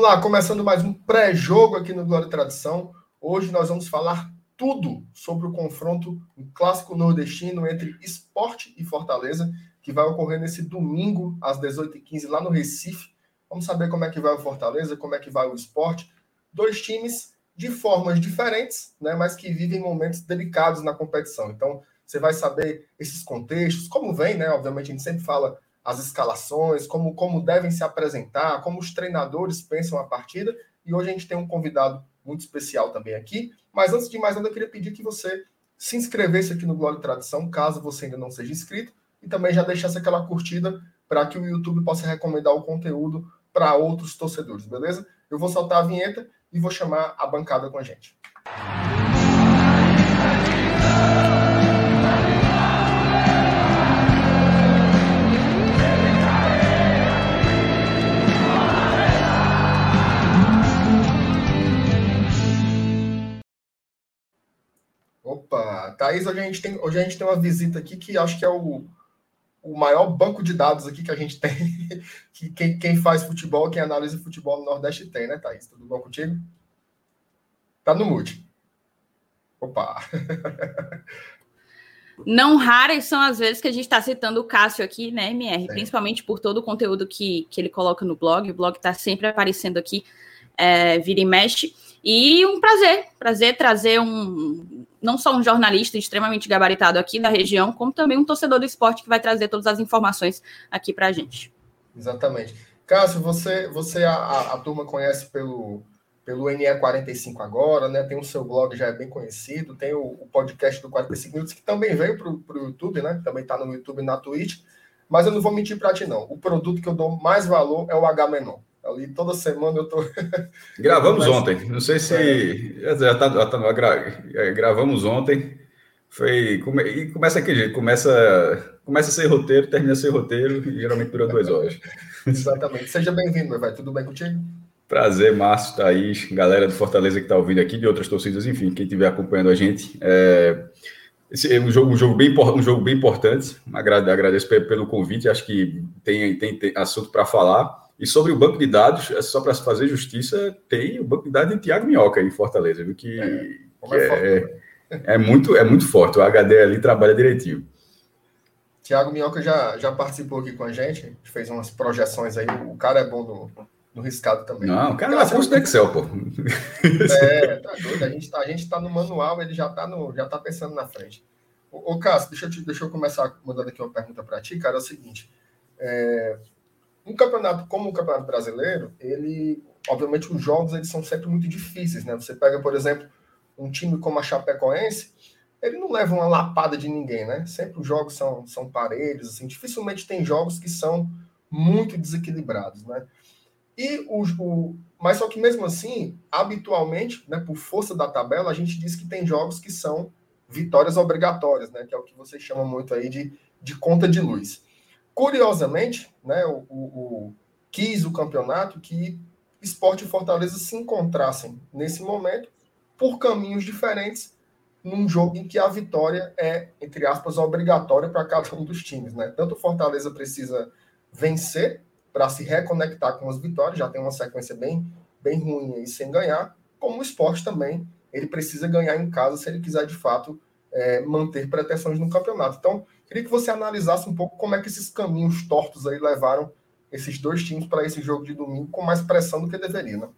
Vamos lá, começando mais um pré-jogo aqui no Glória e Tradição. Hoje nós vamos falar tudo sobre o confronto, um clássico nordestino entre esporte e Fortaleza, que vai ocorrer nesse domingo, às 18h15, lá no Recife. Vamos saber como é que vai o Fortaleza, como é que vai o esporte. Dois times de formas diferentes, né, mas que vivem momentos delicados na competição. Então, você vai saber esses contextos, como vem, né? Obviamente, a gente sempre fala as escalações, como, como devem se apresentar, como os treinadores pensam a partida. E hoje a gente tem um convidado muito especial também aqui. Mas antes de mais nada, eu queria pedir que você se inscrevesse aqui no e Tradição, caso você ainda não seja inscrito, e também já deixasse aquela curtida para que o YouTube possa recomendar o conteúdo para outros torcedores, beleza? Eu vou soltar a vinheta e vou chamar a bancada com a gente. Opa, Thaís, hoje a gente tem, hoje a gente tem uma visita aqui que acho que é o, o maior banco de dados aqui que a gente tem, que quem, quem faz futebol, quem analisa futebol no Nordeste tem, né, Thaís? Tudo bom contigo? Tá no mute. Opa! Não raras são as vezes que a gente está citando o Cássio aqui, né, MR? Principalmente por todo o conteúdo que, que ele coloca no blog. O blog está sempre aparecendo aqui, é, vira e mexe. E um prazer, prazer trazer um, não só um jornalista extremamente gabaritado aqui da região, como também um torcedor do esporte que vai trazer todas as informações aqui para a gente. Exatamente. Cássio, você, você a, a, turma conhece pelo, pelo NE45 agora, né? Tem o seu blog, já é bem conhecido, tem o, o podcast do 45 Minutos, que também veio para o YouTube, né? Também está no YouTube e na Twitch. Mas eu não vou mentir para ti, não. O produto que eu dou mais valor é o H Menon. Ali toda semana eu tô. Gravamos ontem. Não sei se. É. Já tá, já tá, é, gravamos ontem. Foi. Come... E começa jeito. Começa, começa a ser roteiro, termina a ser roteiro e geralmente dura duas horas. Exatamente. Seja bem-vindo, meu velho. Tudo bem contigo? Prazer, Márcio, Thaís, galera de Fortaleza que está ouvindo aqui, de outras torcidas, enfim, quem estiver acompanhando a gente. É, esse é um jogo, um jogo, bem, um jogo bem importante. Agradeço pelo convite, acho que tem, tem, tem assunto para falar. E sobre o banco de dados, é só para fazer justiça, tem o banco de dados de Tiago Minhoca em Fortaleza, viu? Que, é, que é, é, é, muito, é muito forte. O HD ali trabalha direitinho. Tiago Minhoca já, já participou aqui com a gente, a gente fez umas projeções aí. O cara é bom no, no riscado também. Não, o cara é curso do Excel, pô. É, tá doido. A gente tá, a gente tá no manual, ele já tá, no, já tá pensando na frente. Ô, ô Cássio, deixa eu, te, deixa eu começar mandando aqui uma pergunta para ti, cara. É o seguinte. É, um campeonato como o Campeonato Brasileiro, ele, obviamente, os jogos eles são sempre muito difíceis, né? Você pega, por exemplo, um time como a Chapecoense, ele não leva uma lapada de ninguém, né? Sempre os jogos são, são parelhos, assim, dificilmente tem jogos que são muito desequilibrados, né? E o, o, mas só que mesmo assim, habitualmente, né, por força da tabela, a gente diz que tem jogos que são vitórias obrigatórias, né? Que é o que você chama muito aí de, de conta de luz. Curiosamente, né, o, o, o, quis o campeonato que Esporte e Fortaleza se encontrassem nesse momento por caminhos diferentes num jogo em que a vitória é, entre aspas, obrigatória para cada um dos times. Né? Tanto o Fortaleza precisa vencer para se reconectar com as vitórias, já tem uma sequência bem, bem ruim aí sem ganhar, como o esporte também, ele precisa ganhar em casa se ele quiser de fato é, manter pretensões no campeonato. Então, queria que você analisasse um pouco como é que esses caminhos tortos aí levaram esses dois times para esse jogo de domingo com mais pressão do que deveria, né?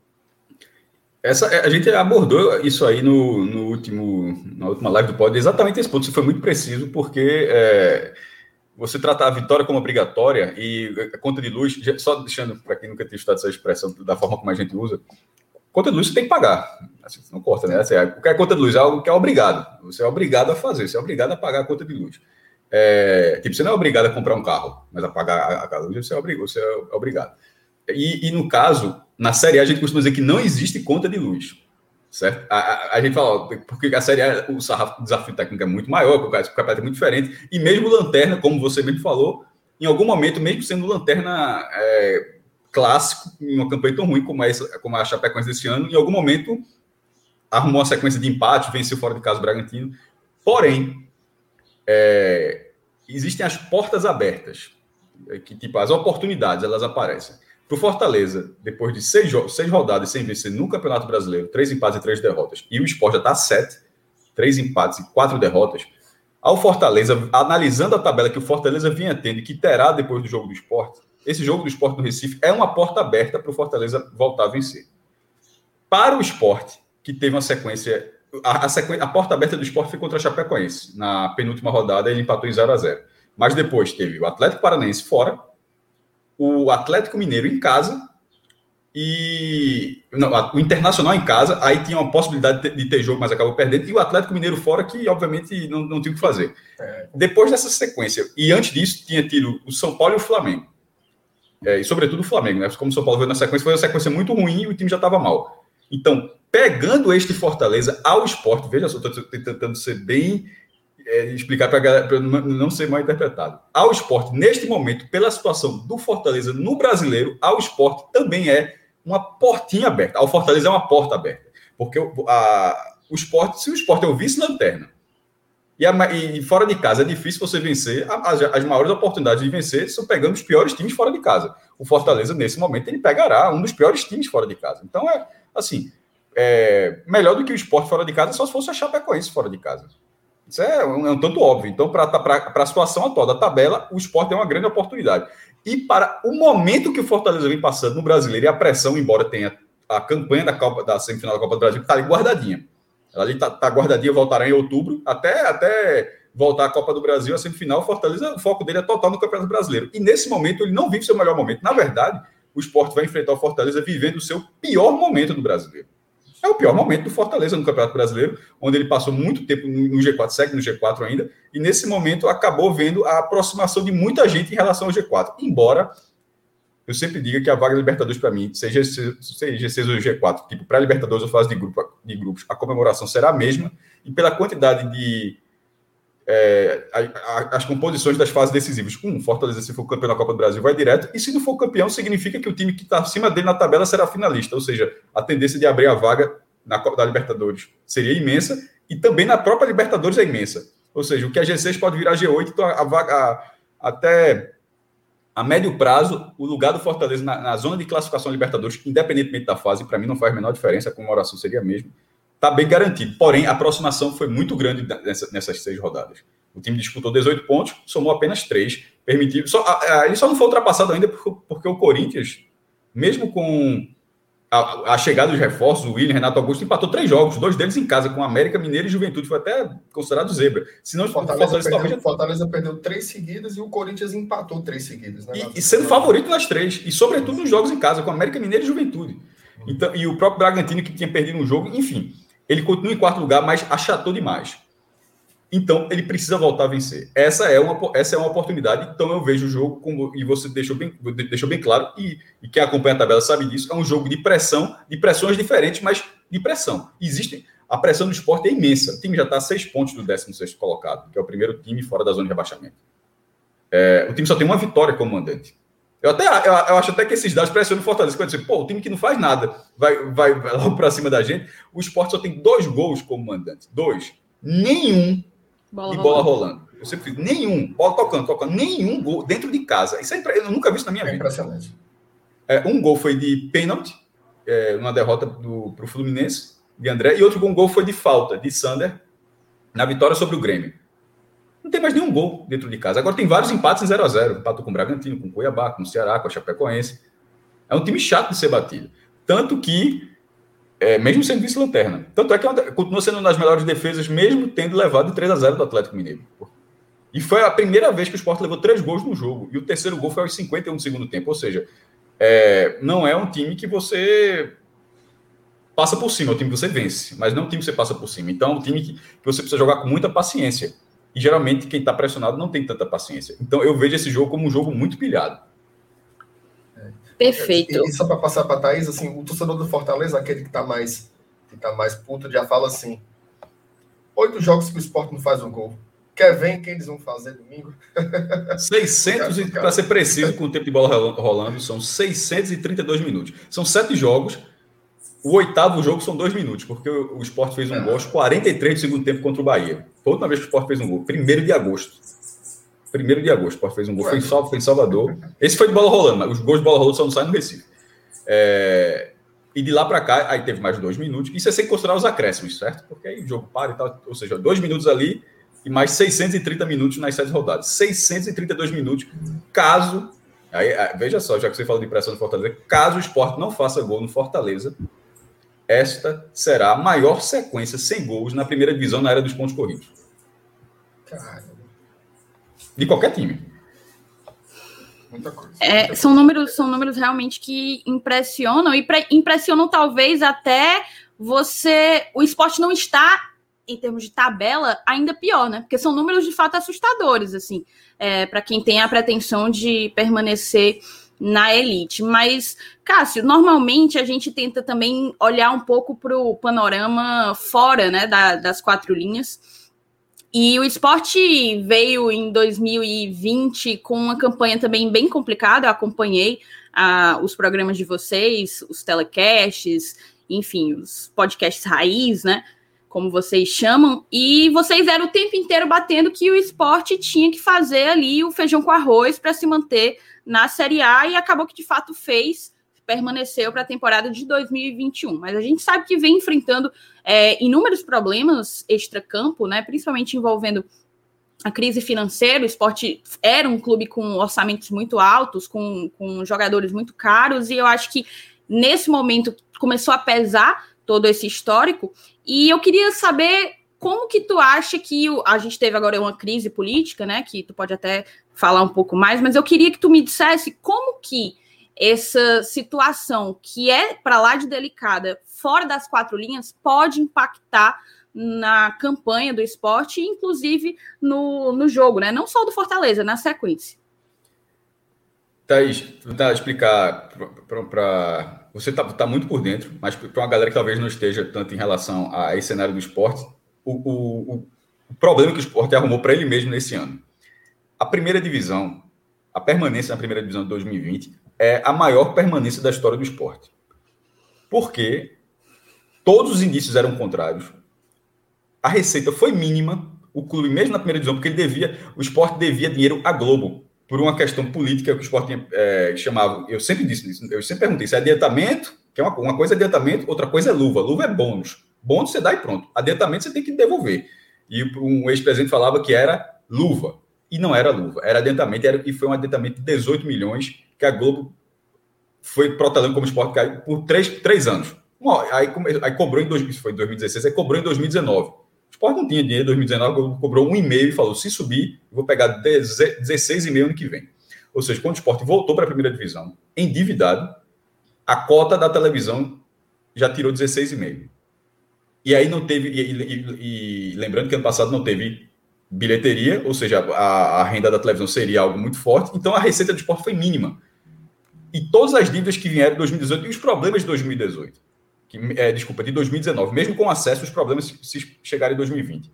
Essa, a gente abordou isso aí no, no último, na última live do pod, exatamente esse ponto. Isso foi muito preciso, porque é, você tratar a vitória como obrigatória e a conta de luz, só deixando para quem nunca tinha estudado essa expressão da forma como a gente usa, conta de luz você tem que pagar. Assim, não corta, né? Assim, qualquer conta de luz é algo que é obrigado. Você é obrigado a fazer, você é obrigado a pagar a conta de luz. É, tipo, você não é obrigado a comprar um carro, mas a pagar a, a luz você é, obrigado, você é obrigado. E, e, no caso, na Série A, a gente costuma dizer que não existe conta de luz. Certo? A, a, a gente fala, porque a Série A, o sarrafo, o desafio técnico é muito maior, o campeonato é muito diferente, e mesmo lanterna, como você mesmo falou, em algum momento, mesmo sendo lanterna é, clássico, em uma campanha tão ruim como, essa, como a Chapecoense desse ano, em algum momento arrumou uma sequência de empate, venceu fora de casa o Bragantino. Porém, é, existem as portas abertas, que tipo, as oportunidades, elas aparecem. Para o Fortaleza, depois de seis, seis rodadas sem vencer no Campeonato Brasileiro, três empates e três derrotas, e o Sport já está sete, três empates e quatro derrotas, ao Fortaleza, analisando a tabela que o Fortaleza vinha tendo e que terá depois do jogo do esporte, esse jogo do esporte no Recife é uma porta aberta para o Fortaleza voltar a vencer. Para o esporte, que teve uma sequência. A, a, a porta aberta do esporte foi contra a Chapecoense. Na penúltima rodada, ele empatou em 0 a 0 Mas depois teve o Atlético Paranaense fora, o Atlético Mineiro em casa e não, o Internacional em casa, aí tinha uma possibilidade de ter jogo, mas acabou perdendo, e o Atlético Mineiro fora, que obviamente não, não tinha o que fazer. É. Depois dessa sequência, e antes disso, tinha tido o São Paulo e o Flamengo. É, e sobretudo o Flamengo, né? Como o São Paulo veio na sequência, foi uma sequência muito ruim e o time já estava mal. Então, pegando este Fortaleza ao esporte, veja só, estou tentando ser bem. É, explicar para não ser mal interpretado. Ao esporte, neste momento, pela situação do Fortaleza no brasileiro, ao esporte também é uma portinha aberta. Ao Fortaleza é uma porta aberta. Porque a, o esporte, se o esporte é o vice-lanterna, e, a, e, fora de casa é difícil você vencer, as, as, maiores oportunidades de vencer são pegando os piores times fora de casa. O Fortaleza, nesse momento, ele pegará um dos piores times fora de casa. Então, é assim, é, melhor do que o esporte fora de casa só se fosse a Chapecoense fora de casa. Isso é um, é um tanto óbvio. Então, para a situação atual da tabela, o esporte é uma grande oportunidade. E para o momento que o Fortaleza vem passando no brasileiro e a pressão, embora tenha a campanha da, Copa, da semifinal da Copa do Brasil, está ali guardadinha. Ela ali está tá guardadinha, voltará em outubro, até, até voltar à Copa do Brasil, a semifinal, o Fortaleza, o foco dele é total no Campeonato Brasileiro. E nesse momento ele não vive seu melhor momento. Na verdade, o esporte vai enfrentar o Fortaleza vivendo o seu pior momento do brasileiro. É o pior momento do Fortaleza no Campeonato Brasileiro, onde ele passou muito tempo no G4, segue no G4 ainda, e nesse momento acabou vendo a aproximação de muita gente em relação ao G4. Embora eu sempre diga que a vaga Libertadores, para mim, seja, seja, seja o G4, tipo, para Libertadores ou fase de, grupo, de grupos, a comemoração será a mesma, e pela quantidade de é, a, a, as composições das fases decisivas. Um, Fortaleza, se for campeão da Copa do Brasil, vai direto. E se não for campeão, significa que o time que está acima dele na tabela será finalista. Ou seja, a tendência de abrir a vaga na Copa da Libertadores seria imensa. E também na própria Libertadores é imensa. Ou seja, o que a G6 pode virar G8, então a vaga a, até a médio prazo, o lugar do Fortaleza na, na zona de classificação Libertadores, independentemente da fase, para mim não faz a menor diferença, a comemoração seria a mesma está bem garantido. Porém, a aproximação foi muito grande nessa, nessas seis rodadas. O time disputou 18 pontos, somou apenas 3, permitiu. Só, a, a, ele só não foi ultrapassado ainda porque, porque o Corinthians, mesmo com a, a, chegada dos reforços, o William, Renato Augusto, empatou três jogos, dois deles em casa, com América Mineiro e Juventude. Foi até considerado zebra. Senão, Fortaleza, Fortaleza, perdeu, talvez... Fortaleza perdeu três seguidas e o Corinthians empatou três seguidas. Né? E, e, sendo favorito nas três, e sobretudo nos jogos em casa, com América Mineiro e Juventude. Então, e o próprio Bragantino, que tinha perdido um jogo, enfim. Ele continua em quarto lugar, mas achatou demais. Então, ele precisa voltar a vencer. Essa é uma, essa é uma oportunidade. Então, eu vejo o jogo, como, e você deixou bem, deixou bem claro, e, e quem acompanha a tabela sabe disso, é um jogo de pressão, de pressões diferentes, mas de pressão. Existem. A pressão do esporte é imensa. O time já está a seis pontos do 16 colocado, que é o primeiro time fora da zona de rebaixamento. É, o time só tem uma vitória como mandante. Eu até eu, eu, acho até que esses dados pressionam o Fortaleza. Quando dizer, pô, o time que não faz nada vai, vai, vai logo para cima da gente. O esporte só tem dois gols como mandante. Dois. Nenhum bola de bola rolando. rolando. Eu sempre fico, nenhum. Bola tocando, tocando. Nenhum gol dentro de casa. Isso é eu nunca vi isso na minha é vida. Impressionante. É, um gol foi de pênalti, é, uma derrota para o Fluminense, de André, e outro gol foi de falta, de Sander, na vitória sobre o Grêmio não tem mais nenhum gol dentro de casa. Agora tem vários empates em 0 a 0 Empatou com o Bragantino, com o Cuiabá, com o Ceará, com a Chapecoense. É um time chato de ser batido. Tanto que, é, mesmo sendo vice-lanterna, tanto é que é continua sendo uma das melhores defesas, mesmo tendo levado de 3 a 0 do Atlético Mineiro. E foi a primeira vez que o Sport levou três gols no jogo. E o terceiro gol foi aos 51 do segundo tempo. Ou seja, é, não é um time que você passa por cima, é um time que você vence, mas não é um time que você passa por cima. Então é um time que você precisa jogar com muita paciência. E geralmente quem está pressionado não tem tanta paciência. Então eu vejo esse jogo como um jogo muito pilhado. Perfeito. E, e só para passar para a Thaís, assim, o torcedor do Fortaleza, aquele que está mais, que tá mais puto, já fala assim: oito jogos que o esporte não faz um gol. Quer ver quem eles vão fazer domingo? 600, para ser preciso, com o tempo de bola rolando, são 632 minutos. São sete jogos o oitavo jogo são dois minutos, porque o, Sport fez um gol aos 43 do segundo tempo contra o Bahia. Foi a última vez que o Sport fez um gol. Primeiro de agosto. Primeiro de agosto, o Sport fez um gol. Foi em, Salvador, foi em Salvador. Esse foi de bola rolando, mas os gols de bola rolando só não saem no Recife. É, e de lá para cá, aí teve mais dois minutos. Isso é sem considerar os acréscimos, certo? Porque aí o jogo para e tal. Ou seja, dois minutos ali e mais 630 minutos nas sete rodadas. 632 minutos, caso. Aí, veja só, já que você falou de pressão no Fortaleza, caso o esporte não faça gol no Fortaleza, esta será a maior sequência sem gols na primeira divisão na era dos pontos corridos. Caramba. De qualquer time. Muita coisa. É, são, números, são números realmente que impressionam e impressionam talvez até você. O esporte não está, em termos de tabela, ainda pior, né? Porque são números de fato assustadores, assim, é, para quem tem a pretensão de permanecer na elite. Mas, Cássio, normalmente a gente tenta também olhar um pouco para o panorama fora né, da, das quatro linhas. E o esporte veio em 2020 com uma campanha também bem complicada. Eu acompanhei ah, os programas de vocês, os telecasts, enfim, os podcasts raiz, né? Como vocês chamam, e vocês eram o tempo inteiro batendo que o esporte tinha que fazer ali o feijão com arroz para se manter na Série A, e acabou que de fato fez permaneceu para a temporada de 2021. Mas a gente sabe que vem enfrentando é, inúmeros problemas extra-campo, né, principalmente envolvendo a crise financeira. O esporte era um clube com orçamentos muito altos, com, com jogadores muito caros, e eu acho que nesse momento começou a pesar todo esse histórico. E eu queria saber como que tu acha que o, a gente teve agora uma crise política, né? Que tu pode até falar um pouco mais, mas eu queria que tu me dissesse como que essa situação que é para lá de delicada, fora das quatro linhas, pode impactar na campanha do esporte, inclusive no, no jogo, né? Não só do Fortaleza, na sequência. Thaís, tentar explicar para. Você está tá muito por dentro, mas para uma galera que talvez não esteja tanto em relação a esse cenário do esporte, o, o, o problema que o esporte arrumou para ele mesmo nesse ano. A primeira divisão, a permanência na primeira divisão de 2020, é a maior permanência da história do esporte. Porque todos os indícios eram contrários. A receita foi mínima. O clube, mesmo na primeira divisão, porque ele devia, o esporte devia dinheiro à Globo, por uma questão política que o esporte é, chamava. Eu sempre disse isso, eu sempre perguntei se é adiantamento, que é uma, uma coisa é adiantamento, outra coisa é luva. Luva é bônus. Bônus você dá e pronto. Adiantamento você tem que devolver. E um ex-presidente falava que era luva. E não era luva, era adiantamento, era, e foi um adiantamento de 18 milhões que a Globo foi protelando como esporte por três, três anos. Aí, aí cobrou em 2000, foi 2016, aí cobrou em 2019. O esporte não tinha dinheiro em 2019, cobrou um e-mail e falou: se subir, vou pegar 16,5 ano que vem. Ou seja, quando o esporte voltou para a primeira divisão, endividado, a cota da televisão já tirou 16,5. E aí não teve. E, e, e, lembrando que ano passado não teve bilheteria, ou seja, a, a, renda da televisão seria algo muito forte, então a receita do esporte foi mínima e todas as dívidas que vieram de 2018 e os problemas de 2018. Que, é, desculpa, de 2019, mesmo com acesso, os problemas se, chegarem em 2020.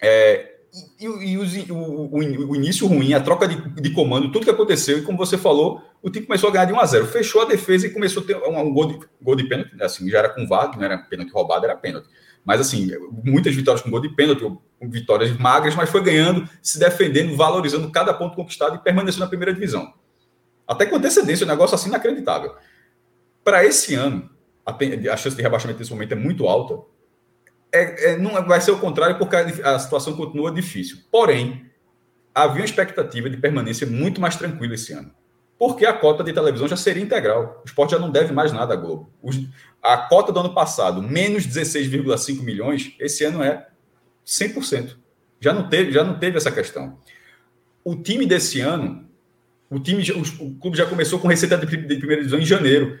É, e, e o, o, o, início ruim, a troca de, de, comando, tudo que aconteceu, e como você falou, o time começou a ganhar de 1 a 0 Fechou a defesa e começou a ter um, um gol, de, gol de pênalti, assim, já era com VAR, não era pênalti roubado, era pênalti. Mas assim, muitas vitórias com gol de pênalti, vitórias magras, mas foi ganhando, se defendendo, valorizando cada ponto conquistado e permaneceu na primeira divisão. Até com antecedência, um negócio assim inacreditável. Para esse ano, a, a, chance de rebaixamento nesse momento é muito alta. É, é, não vai ser o contrário, porque a, a, situação continua difícil. Porém, havia uma expectativa de permanência muito mais tranquila esse ano. Porque a cota de televisão já seria integral. O esporte já não deve mais nada à Globo. Os, a cota do ano passado, menos 16,5 milhões, esse ano é 100%. Já não teve, já não teve essa questão. O time desse ano o time, o, clube já começou com receita de, de primeira divisão em janeiro,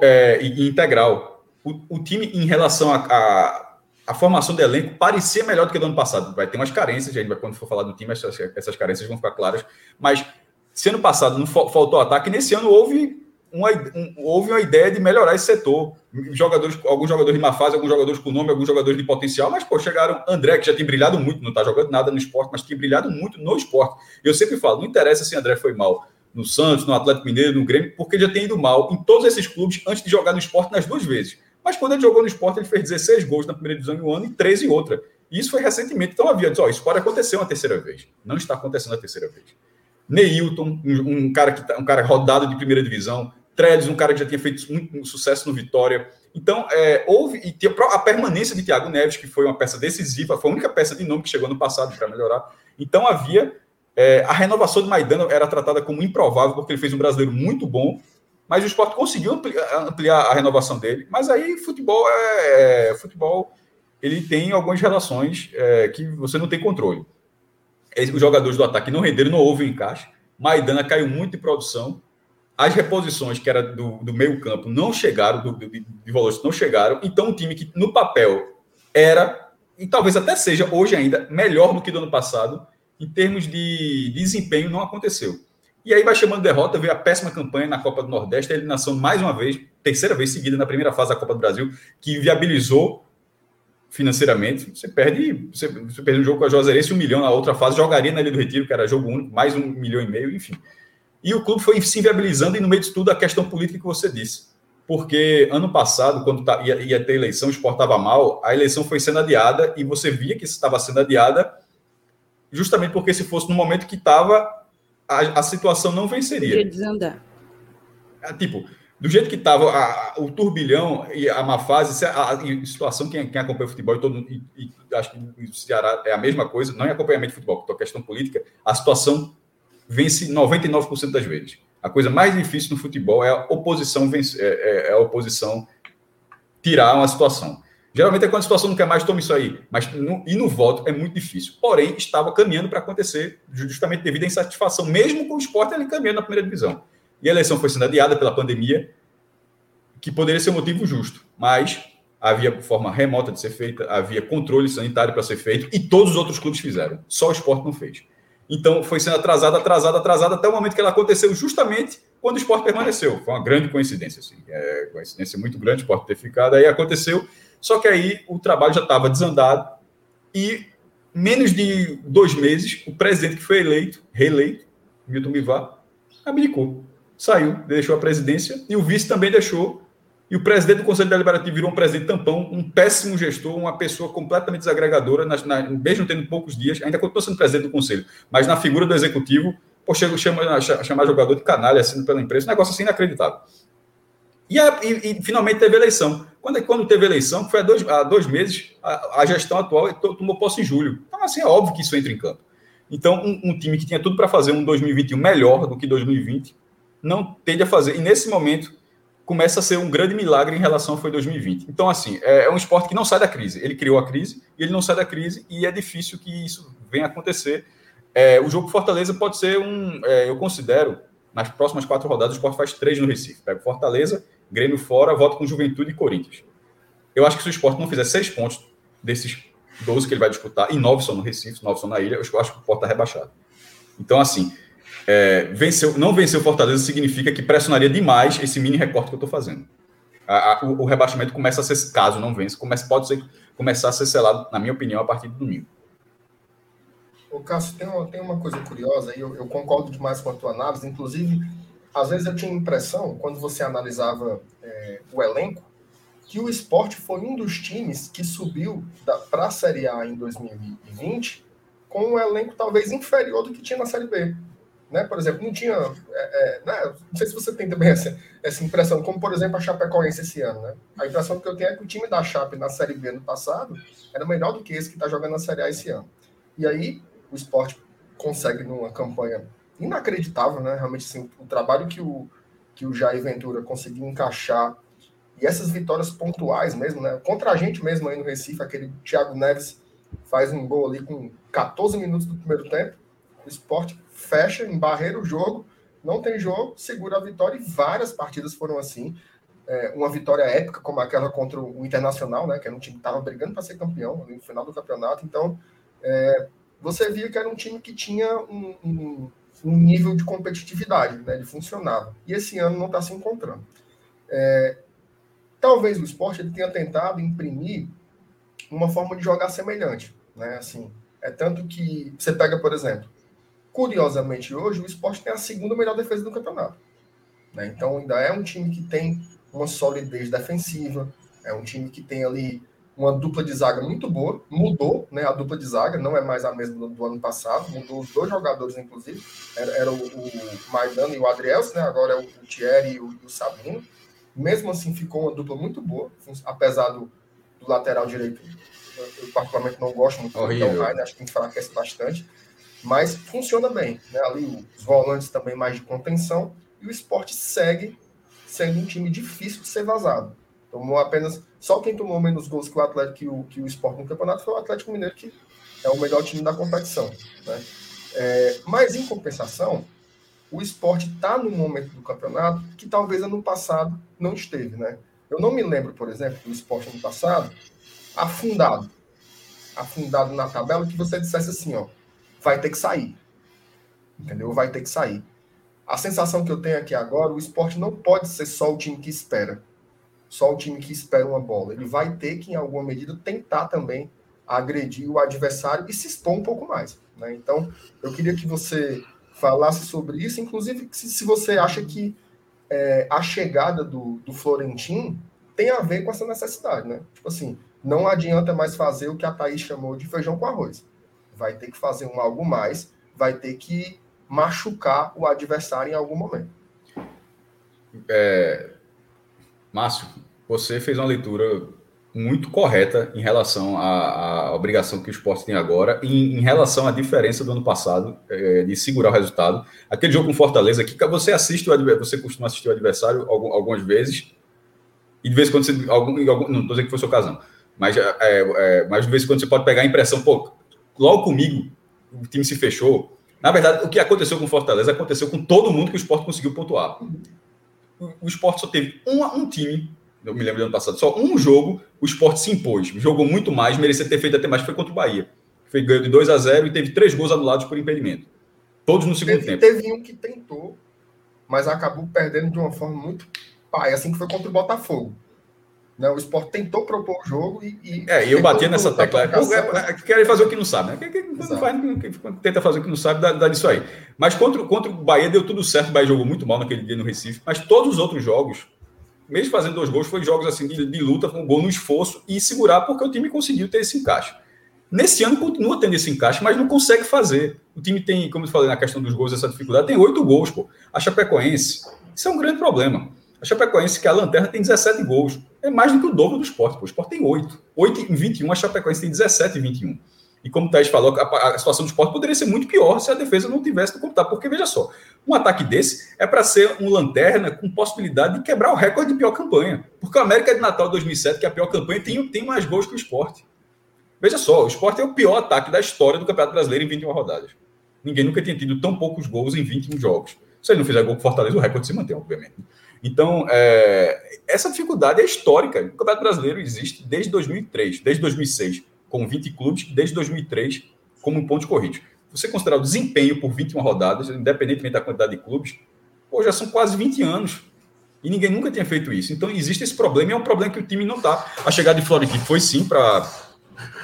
é, integral. O, o, time, em relação a, a, a, formação do elenco, parecia melhor do que do ano passado. Vai ter umas carências, gente quando for falar do time, essas, essas carências vão ficar claras. Mas se ano passado não faltou ataque, nesse ano houve uma, um, houve uma ideia de melhorar esse setor. Jogadores, alguns jogadores de má fase, alguns jogadores com nome, alguns jogadores de potencial, mas pô, chegaram André, que já tem brilhado muito, não está jogando nada no esporte, mas tem brilhado muito no esporte. Eu sempre falo, não interessa se André foi mal no Santos, no Atlético Mineiro, no Grêmio, porque ele já tem ido mal em todos esses clubes antes de jogar no esporte nas duas vezes. Mas quando ele jogou no esporte, ele fez 16 gols na primeira divisão em um ano e 13 em outra. E isso foi recentemente. Então havia, diz, ó, isso pode acontecer uma terceira vez. Não está acontecendo a terceira vez. Neilton, um, um cara que tá, um cara rodado de primeira divisão, Trellis, um cara que já tinha feito muito sucesso no Vitória. Então, é, houve e a permanência de Thiago Neves, que foi uma peça decisiva, foi a única peça de nome que chegou no passado para melhorar. Então, havia. É, a renovação do Maidana era tratada como improvável, porque ele fez um brasileiro muito bom, mas o esporte conseguiu ampliar, a renovação dele. Mas aí, futebol é. é futebol ele tem algumas relações é, que você não tem controle. Os jogadores do ataque não renderam, não houve encaixe. Maidana caiu muito em produção as reposições que era do, do meio campo não chegaram, do, de valores não chegaram. Então, um time que no papel era, e talvez até seja hoje ainda, melhor do que do ano passado, em termos de, de desempenho, não aconteceu. E aí vai chamando derrota, veio a péssima campanha na Copa do Nordeste, a eliminação mais uma vez, terceira vez seguida na primeira fase da Copa do Brasil, que viabilizou financeiramente. Você perde, você, você perde um jogo com a Juazeirense, um milhão na outra fase, jogaria na Ilha do Retiro, que era jogo único, mais um milhão e meio, enfim. E o clube foi se inviabilizando, e no meio disso tudo, a questão política que você disse. Porque ano passado, quando tá, ia, ia ter eleição, estava mal, a eleição foi sendo adiada, e você via que estava sendo adiada, justamente porque se fosse no momento que estava, a, a, situação não venceria. Podia desandar. É, tipo, do jeito que estava o turbilhão e a má fase, a, a situação, quem, quem acompanha o futebol, e todo, e, e, acho que o Ceará é a mesma coisa, não é acompanhamento de futebol, é questão política, a situação vence 99% das vezes. A coisa mais difícil no futebol é a oposição vencer, é, é, é, a oposição tirar uma situação. Geralmente é quando a situação não quer mais, toma isso aí. Mas no, e no voto é muito difícil. Porém, estava caminhando para acontecer, justamente devido à insatisfação, mesmo com o esporte ali caminhando na primeira divisão. E a eleição foi sendo adiada pela pandemia, que poderia ser um motivo justo, mas havia forma remota de ser feita, havia controle sanitário para ser feito, e todos os outros clubes fizeram. Só o esporte não fez. Então foi sendo atrasada, atrasada, atrasada, até o momento que ela aconteceu justamente quando o esporte permaneceu. Foi uma grande coincidência, assim. É, coincidência muito grande o esporte ter ficado. Aí aconteceu, só que aí o trabalho já estava desandado e menos de dois meses, o presidente que foi eleito, reeleito, Milton Bivar, abdicou. Saiu, deixou a presidência e o vice também deixou e o presidente do Conselho Deliberativo virou um presidente tampão, um péssimo gestor, uma pessoa completamente desagregadora, na, na, mesmo tendo poucos dias, ainda continua sendo presidente do Conselho, mas na figura do executivo, pô, chega, chama, chamar jogador de canalha, assino pela imprensa, um negócio assim inacreditável. E, a, e, e, finalmente teve eleição. Quando, quando teve eleição, foi há dois, há dois meses, a, a gestão atual tomou posse em julho. Então, assim, é óbvio que isso entra em campo. Então, um, um time que tinha tudo para fazer um 2021 melhor do que 2020, não tende a fazer. E nesse momento, começa a ser um grande milagre em relação ao foi 2020. Então, assim, é, é, um esporte que não sai da crise. Ele criou a crise e ele não sai da crise e é difícil que isso venha a acontecer. É, o jogo Fortaleza pode ser um, é, eu considero, nas próximas quatro rodadas, o esporte faz três no Recife. Pega Fortaleza, Grêmio fora, volta com Juventude e Corinthians. Eu acho que se o esporte não fizer seis pontos desses 12 que ele vai disputar, e nove são no Recife, nove são na ilha, eu acho que o esporte está rebaixado. Então, assim, é, venceu, não venceu Fortaleza significa que pressionaria demais esse mini recorte que eu estou fazendo. A, a, o, o, rebaixamento começa a ser, caso não vence, começa, pode ser, começar a ser selado, na minha opinião, a partir do domingo. O Cássio, tem uma, tem uma coisa curiosa, e eu, eu, concordo demais com a tua análise, inclusive, às vezes eu tinha a impressão, quando você analisava é, o elenco, que o esporte foi um dos times que subiu para a Série A em 2020 com um elenco talvez inferior do que tinha na Série B. Né? Por exemplo, não tinha. É, é, né? Não sei se você tem também essa, essa impressão, como por exemplo a Chapecoense esse ano. Né? A impressão que eu tenho é que o time da Chape na Série B no passado era melhor do que esse que está jogando na Série A esse ano. E aí o esporte consegue numa campanha inacreditável, né? Realmente assim, o trabalho que o, que o Jair Ventura conseguiu encaixar e essas vitórias pontuais mesmo, né? Contra a gente mesmo aí no Recife, aquele Thiago Neves faz um gol ali com 14 minutos do primeiro tempo. O esporte fecha, embarreira o jogo, não tem jogo, segura a vitória, e várias partidas foram assim. É, uma vitória épica, como aquela contra o Internacional, né, que era um time que estava brigando para ser campeão no final do campeonato. Então, é, você via que era um time que tinha um, um, um nível de competitividade, né, ele funcionava. E esse ano não está se encontrando. É, talvez o esporte ele tenha tentado imprimir uma forma de jogar semelhante. Né, assim, é tanto que você pega, por exemplo, Curiosamente, hoje o esporte tem a segunda melhor defesa do campeonato. Né? Então, ainda é um time que tem uma solidez defensiva, é um time que tem ali uma dupla de zaga muito boa, mudou né, a dupla de zaga, não é mais a mesma do, do ano passado, mudou os dois jogadores, inclusive, era, era o, o Maidano e o Adrielson, né, agora é o, o Thierry e o, o Sabino. Mesmo assim, ficou uma dupla muito boa, apesar do, do lateral direito, eu, particularmente não gosto muito do Rainer, acho que enfraquece bastante, mas funciona bem. Né, ali os volantes também mais de contenção, e o esporte segue sendo um time difícil de ser vazado. Tomou apenas. Só quem tomou menos gols que o Atlético que o, que o Sport no campeonato foi o Atlético Mineiro, que é o melhor time da competição. Né? É, mas, em compensação, o esporte está num momento do campeonato que talvez ano passado não esteve. Né? Eu não me lembro, por exemplo, do esporte ano passado afundado. Afundado na tabela, que você dissesse assim, ó, vai ter que sair. Entendeu? Vai ter que sair. A sensação que eu tenho aqui agora, o esporte não pode ser só o time que espera só o time que espera uma bola. Ele vai ter que, em alguma medida, tentar também agredir o adversário e se expor um pouco mais. Né? Então, eu queria que você falasse sobre isso, inclusive se, você acha que é, a chegada do, do Florentino tem a ver com essa necessidade, né? Tipo assim, não adianta mais fazer o que a Thaís chamou de feijão com arroz. Vai ter que fazer um algo mais, vai ter que machucar o adversário em algum momento. É, Márcio, você fez uma leitura muito correta em relação à, à obrigação que o esporte tem agora, em, em relação à diferença do ano passado é, de segurar o resultado. Aquele jogo com Fortaleza, que você assiste, o você costuma assistir o adversário algumas vezes, e de vez em quando você. Algum, algum, não estou dizendo que foi o seu caso. Mas, é, é, mas de vez em quando você pode pegar a impressão, pô, logo comigo, o time se fechou. Na verdade, o que aconteceu com Fortaleza aconteceu com todo mundo que o esporte conseguiu pontuar o esporte só teve um, um time, eu me lembro do ano passado, só um jogo, o esporte se impôs. Jogou muito mais, merecia ter feito até mais, foi contra o Bahia. Foi ganho de 2 a 0 e teve três gols anulados por impedimento. Todos no segundo teve, tempo. Teve um que tentou, mas acabou perdendo de uma forma muito pai, assim que foi contra o Botafogo. Né? O esporte tentou propor o jogo e. e é, e eu batia nessa tecla. É, querem fazer o que não sabe, né? Quando, faz, tenta fazer o que não sabe, dá, dá disso aí. Mas contra, contra o Bahia deu tudo certo. O Bahia jogou muito mal naquele dia no Recife. Mas todos os outros jogos, mesmo fazendo dois gols, foi jogos assim de, de luta, com gol no esforço e segurar, porque o time conseguiu ter esse encaixe. Nesse ano continua tendo esse encaixe, mas não consegue fazer. O time tem, como eu falei na questão dos gols, essa dificuldade, tem oito gols, pô. A Chapecoense, isso é um grande problema. A Chapecoense, que é a lanterna, tem 17 gols. É mais do que o dobro do esporte. O esporte tem 8. 8 em 21, a Chapecoense tem 17 em 21. E como o Thaís falou, a, situação do esporte poderia ser muito pior se a defesa não tivesse no contato. Porque, veja só, um ataque desse é para ser um lanterna com possibilidade de quebrar o recorde de pior campanha. Porque o América de Natal 2007, que é a pior campanha, tem, tem mais gols que o esporte. Veja só, o esporte é o pior ataque da história do Campeonato Brasileiro em 21 rodadas. Ninguém nunca tinha tido tão poucos gols em 21 jogos. Se ele não fizer gol com Fortaleza, o recorde se mantém, obviamente. Então, é, essa dificuldade é histórica. O Campeonato Brasileiro existe desde 2003, desde 2006, com 20 clubes, desde 2003, como pontos corridos. Você considerar o desempenho por 21 rodadas, independentemente da quantidade de clubes, pô, já são quase 20 anos. E ninguém nunca tinha feito isso. Então, existe esse problema e é um problema que o time não está. A chegada de Florentino foi sim para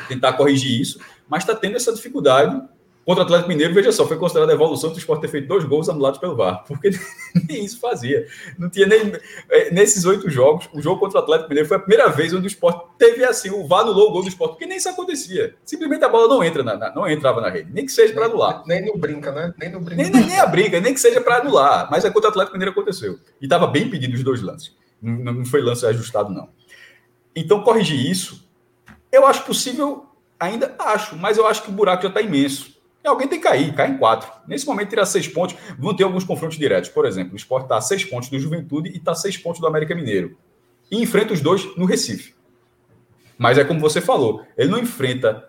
tentar corrigir isso, mas está tendo essa dificuldade Contra o Atlético Mineiro, veja só, foi considerada a evolução do esporte ter feito dois gols anulados pelo VAR, porque nem isso fazia. Não tinha nem. É, nesses oito jogos, o jogo contra o Atlético Mineiro foi a primeira vez onde o esporte teve assim, o VAR anulou o gol do esporte, porque nem isso acontecia. Simplesmente a bola não entra na, na não entrava na rede, nem que seja para anular. Nem, no brinca, né? Nem no brinca. Nem, nem, nem, a brinca, nem que seja para anular. Mas é contra o Atlético Mineiro aconteceu. E estava bem pedido os dois lances. Não, não foi lance ajustado, não. Então, corrigir isso, eu acho possível, ainda acho, mas eu acho que o buraco já está imenso. E alguém tem que cair, cai em quatro. Nesse momento, tirar seis pontos. Vão ter alguns confrontos diretos. Por exemplo, o Sport está a seis pontos do Juventude e está a seis pontos do América Mineiro. E enfrenta os dois no Recife. Mas é como você falou, ele não enfrenta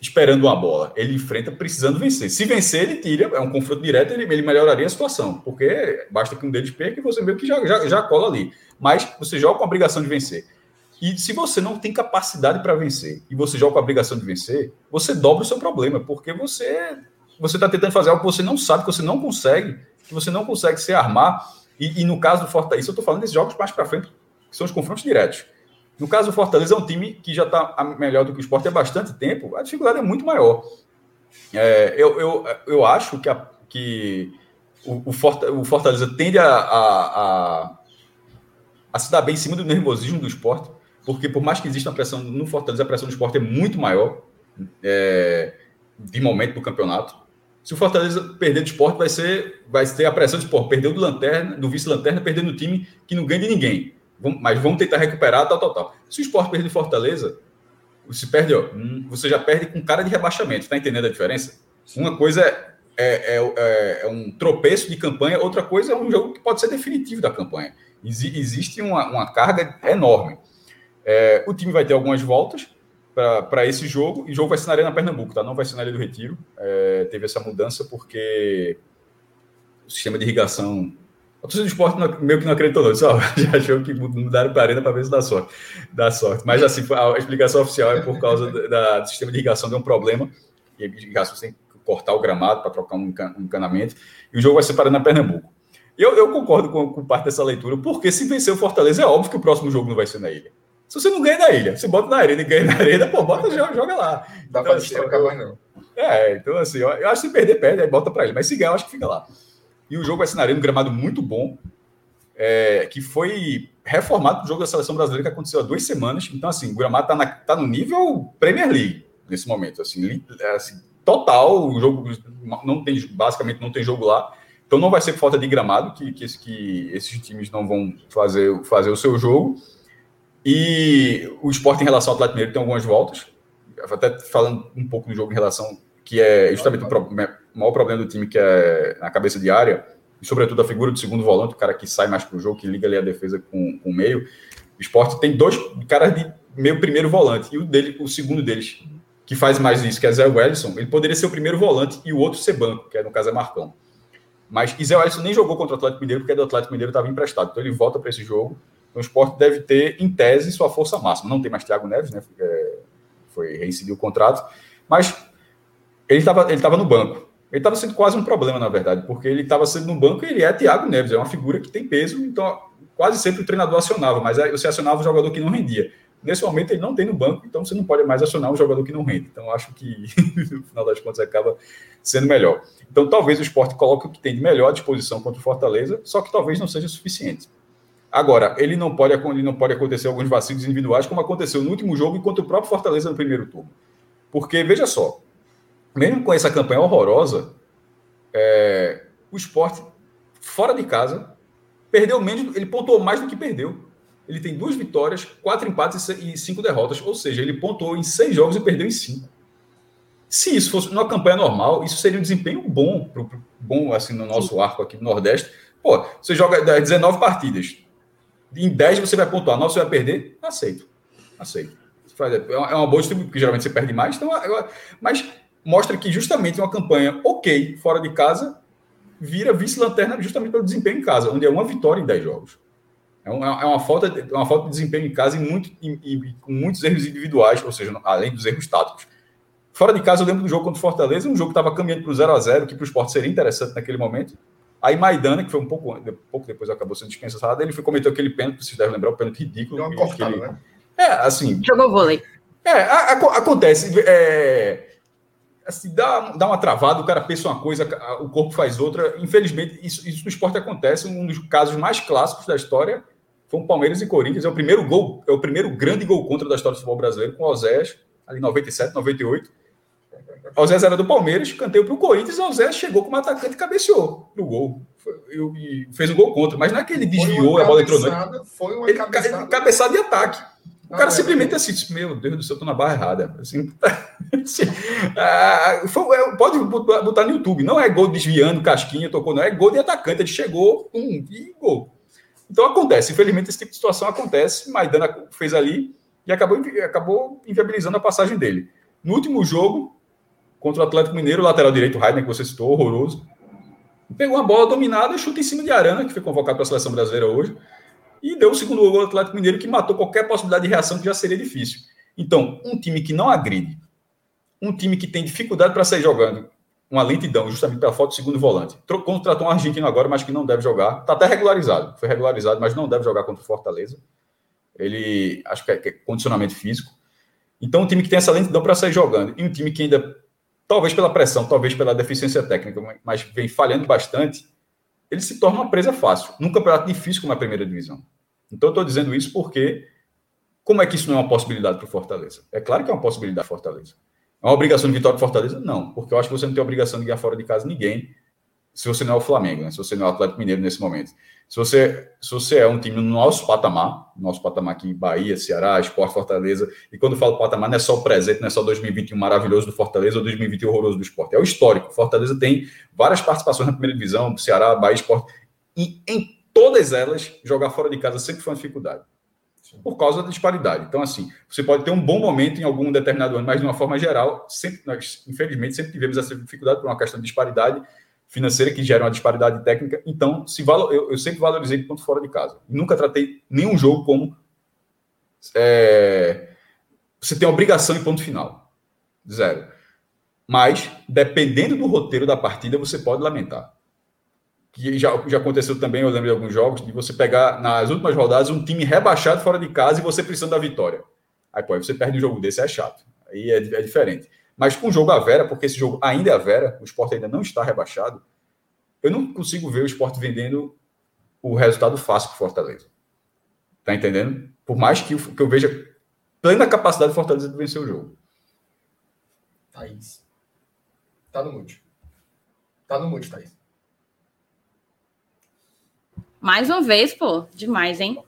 esperando uma bola, ele enfrenta precisando vencer. Se vencer, ele tira, é um confronto direto, ele, ele melhoraria a situação, porque basta que um deles perca e você meio que já, já, já cola ali. Mas você joga com a obrigação de vencer. E se você não tem capacidade para vencer e você joga com a obrigação de vencer, você dobra o seu problema, porque você você está tentando fazer algo que você não sabe, que você não consegue, que você não consegue se armar. E, e no caso do Fortaleza, eu estou falando desses jogos mais para frente, que são os confrontos diretos. No caso do Fortaleza, é um time que já está melhor do que o esporte há bastante tempo, a dificuldade é muito maior. É, eu, eu, eu acho que, a, que o, o, Fortaleza tende a, a, a, a se dar bem em cima do nervosismo do esporte porque por mais que exista uma pressão no Fortaleza, a pressão do esporte é muito maior é, de momento do campeonato. Se o Fortaleza perder do esporte, vai ser vai ter a pressão do esporte. Perdeu do lanterna, do vice-lanterna, perdendo o time que não ganha de ninguém. Mas vamos tentar recuperar, tal, tal, tal. Se o esporte perder do Fortaleza, você perde, ó, hum, você já perde com cara de rebaixamento. Tá entendendo a diferença? Uma coisa é, é, é, é, um tropeço de campanha, outra coisa é um jogo que pode ser definitivo da campanha. existe uma, uma carga enorme. É, o time vai ter algumas voltas para esse jogo, e o jogo vai ser na Arena Pernambuco, tá? Não vai ser na Ilha do Retiro. É, teve essa mudança porque o sistema de irrigação. A torcida do esporte não, meio que não acreditou, não. Só, já achou que mudaram para a Arena para ver se dá sorte. Dá sorte. Mas assim, a explicação oficial é por causa da, do sistema de irrigação deu um problema. E irrigação tem que cortar o gramado para trocar um encanamento. E o jogo vai ser para a Arena Pernambuco. Eu, eu concordo com, com parte dessa leitura, porque se vencer o Fortaleza, é óbvio que o próximo jogo não vai ser na ilha. Se você não ganha na ilha, você bota na arena e ganha na arena, pô, bota joga, joga lá. Dá então, para assim, mais não. É, então assim, eu, eu acho que se perder, perde, aí bota para ele. Mas se ganhar, eu acho que fica lá. E o jogo vai ser na arena, um gramado muito bom, é, que foi reformado para o jogo da seleção brasileira que aconteceu há duas semanas. Então, assim, o gramado está tá no nível Premier League nesse momento. Assim, é, assim, total, o jogo não tem, basicamente não tem jogo lá. Então não vai ser falta de gramado que, que, que esses times não vão fazer, fazer o seu jogo. E o esporte em relação ao Atlético Mineiro tem algumas voltas. Até falando um pouco do jogo em relação, que é justamente o maior problema do time, que é na cabeça de área, e sobretudo a figura do segundo volante, o cara que sai mais para o jogo, que liga ali a defesa com, com o meio. O esporte tem dois caras de meio primeiro volante, e o, dele, o segundo deles, que faz mais isso, que é Zé Wellison, ele poderia ser o primeiro volante e o outro ser banco, que é, no caso é Marcão. Mas Zé Wellison nem jogou contra o Atlético Mineiro, porque do Atlético Mineiro estava emprestado. Então ele volta para esse jogo então, o esporte deve ter, em tese, sua força máxima. Não tem mais Thiago Neves, né? É, foi o contrato, mas ele estava ele tava no banco. Ele estava sendo quase um problema, na verdade, porque ele estava sendo no banco e ele é Thiago Neves, é uma figura que tem peso, então quase sempre o treinador acionava, mas você acionava o jogador que não rendia. Nesse momento ele não tem no banco, então você não pode mais acionar um jogador que não rende. Então acho que no final das contas acaba sendo melhor. Então talvez o esporte coloque o que tem de melhor à disposição contra o Fortaleza, só que talvez não seja suficiente. Agora, ele não pode, ele não pode acontecer alguns vacilos individuais, como aconteceu no último jogo enquanto o próprio Fortaleza no primeiro turno. Porque, veja só, mesmo com essa campanha horrorosa, é, o esporte, fora de casa, perdeu menos, ele pontuou mais do que perdeu. Ele tem duas vitórias, quatro empates e cinco derrotas. Ou seja, ele pontuou em seis jogos e perdeu em cinco. Se isso fosse numa campanha normal, isso seria um desempenho bom, bom assim, no nosso arco aqui no Nordeste. Pô, você joga 19 partidas, em 10 você vai pontuar, 9 você vai perder, aceito. Aceito. É, é uma boa distribuição, porque geralmente você perde mais, então, mas mostra que justamente uma campanha ok, fora de casa, vira vice-lanterna justamente pelo desempenho em casa, onde é uma vitória em 10 jogos. É uma, é uma, falta, de, uma falta de desempenho em casa e, muito, e, e, com muitos erros individuais, ou seja, além dos erros táticos. Fora de casa, eu lembro do jogo contra o Fortaleza, um jogo que estava caminhando para o 0 a 0 que para o esporte seria interessante naquele momento. Aí Maidana, que foi um pouco, pouco depois acabou sendo dispensado, ele foi, cometeu aquele pênalti, vocês devem lembrar, o pênalti ridículo. Deu uma cortada, né? É, assim... Jogou vôlei. É, a, a, acontece. É, assim, dá, dá uma travada, o cara pensa uma coisa, o corpo faz outra. Infelizmente, isso, isso no esporte acontece. Um dos casos mais clássicos da história foi o Palmeiras e Corinthians. É o primeiro gol, é o primeiro grande gol contra da história do futebol brasileiro, com o Osés, ali em 97, 98 o Zé era do Palmeiras, canteio para o Corinthians, o Zé chegou como atacante e cabeceou no gol. e fez um gol contra, mas não é que ele desviou a bola entrou não. Foi uma ele, cabeçada. cabeçada de ataque. O cara ah, simplesmente é. assim, meu Deus do céu, tô na barra errada. Assim, assim ah, foi, é, pode botar no YouTube. Não é gol desviando, casquinha, tocou, não. É gol de atacante. Ele chegou, um e gol. Então acontece. Infelizmente, esse tipo de situação acontece. Maidana fez ali e acabou, acabou inviabilizando a passagem dele. No último jogo, contra o Atlético Mineiro, lateral direito, Heidner, que você citou, horroroso. Pegou uma bola dominada, chuta em cima de Arana, que foi convocado para a seleção brasileira hoje, e deu o segundo gol ao Atlético Mineiro, que matou qualquer possibilidade de reação, que já seria difícil. Então, um time que não agride, um time que tem dificuldade para sair jogando, uma lentidão, justamente pela falta do segundo volante. Contratou um argentino agora, mas que não deve jogar. Está até regularizado. Foi regularizado, mas não deve jogar contra o Fortaleza. Ele, acho que é, que é condicionamento físico. Então, um time que tem essa lentidão para sair jogando. E um time que ainda talvez pela pressão, talvez pela deficiência técnica, mas vem falhando bastante, ele se torna uma presa fácil, num campeonato difícil como a primeira divisão. Então, eu estou dizendo isso porque Como é que isso não é uma possibilidade para o Fortaleza? É claro que é uma possibilidade para Fortaleza. É uma obrigação de vitória para Fortaleza? Não, porque eu acho que você não tem obrigação de ganhar fora de casa ninguém se você não é o Flamengo, né? se você não é o Atlético Mineiro nesse momento. Se você, se você é um time no nosso patamar, nosso patamar aqui, Bahia, Ceará, Esporte, Fortaleza, e quando eu falo patamar, não é só o presente, não é só 2021 maravilhoso do Fortaleza ou 2021 horroroso do esporte, é o histórico. Fortaleza tem várias participações na primeira divisão, Ceará, Bahia, Esporte, e em todas elas, jogar fora de casa sempre foi uma dificuldade. Por causa da disparidade. Então, assim, você pode ter um bom momento em algum determinado ano, mas de uma forma geral, sempre, nós, infelizmente, sempre tivemos essa dificuldade por uma questão de disparidade financeira que gera uma disparidade técnica. Então, se valo, eu, eu, sempre valorizei ponto fora de casa. Nunca tratei nenhum jogo como é, você tem obrigação em ponto final. Zero. Mas, dependendo do roteiro da partida, você pode lamentar. Que já, já aconteceu também, eu lembro de alguns jogos, de você pegar nas últimas rodadas um time rebaixado fora de casa e você precisando da vitória. Aí, pô, aí você perde um jogo desse, é chato. Aí é, é diferente. Mas com o jogo a Vera, porque esse jogo ainda é a Vera, o esporte ainda não está rebaixado, eu não consigo ver o esporte vendendo o resultado fácil para Fortaleza. Tá entendendo? Por mais que eu, que eu veja plena capacidade de Fortaleza de vencer o jogo. Thaís. Tá no mute. Tá no mute, Thaís. Mais uma vez, pô, demais, hein?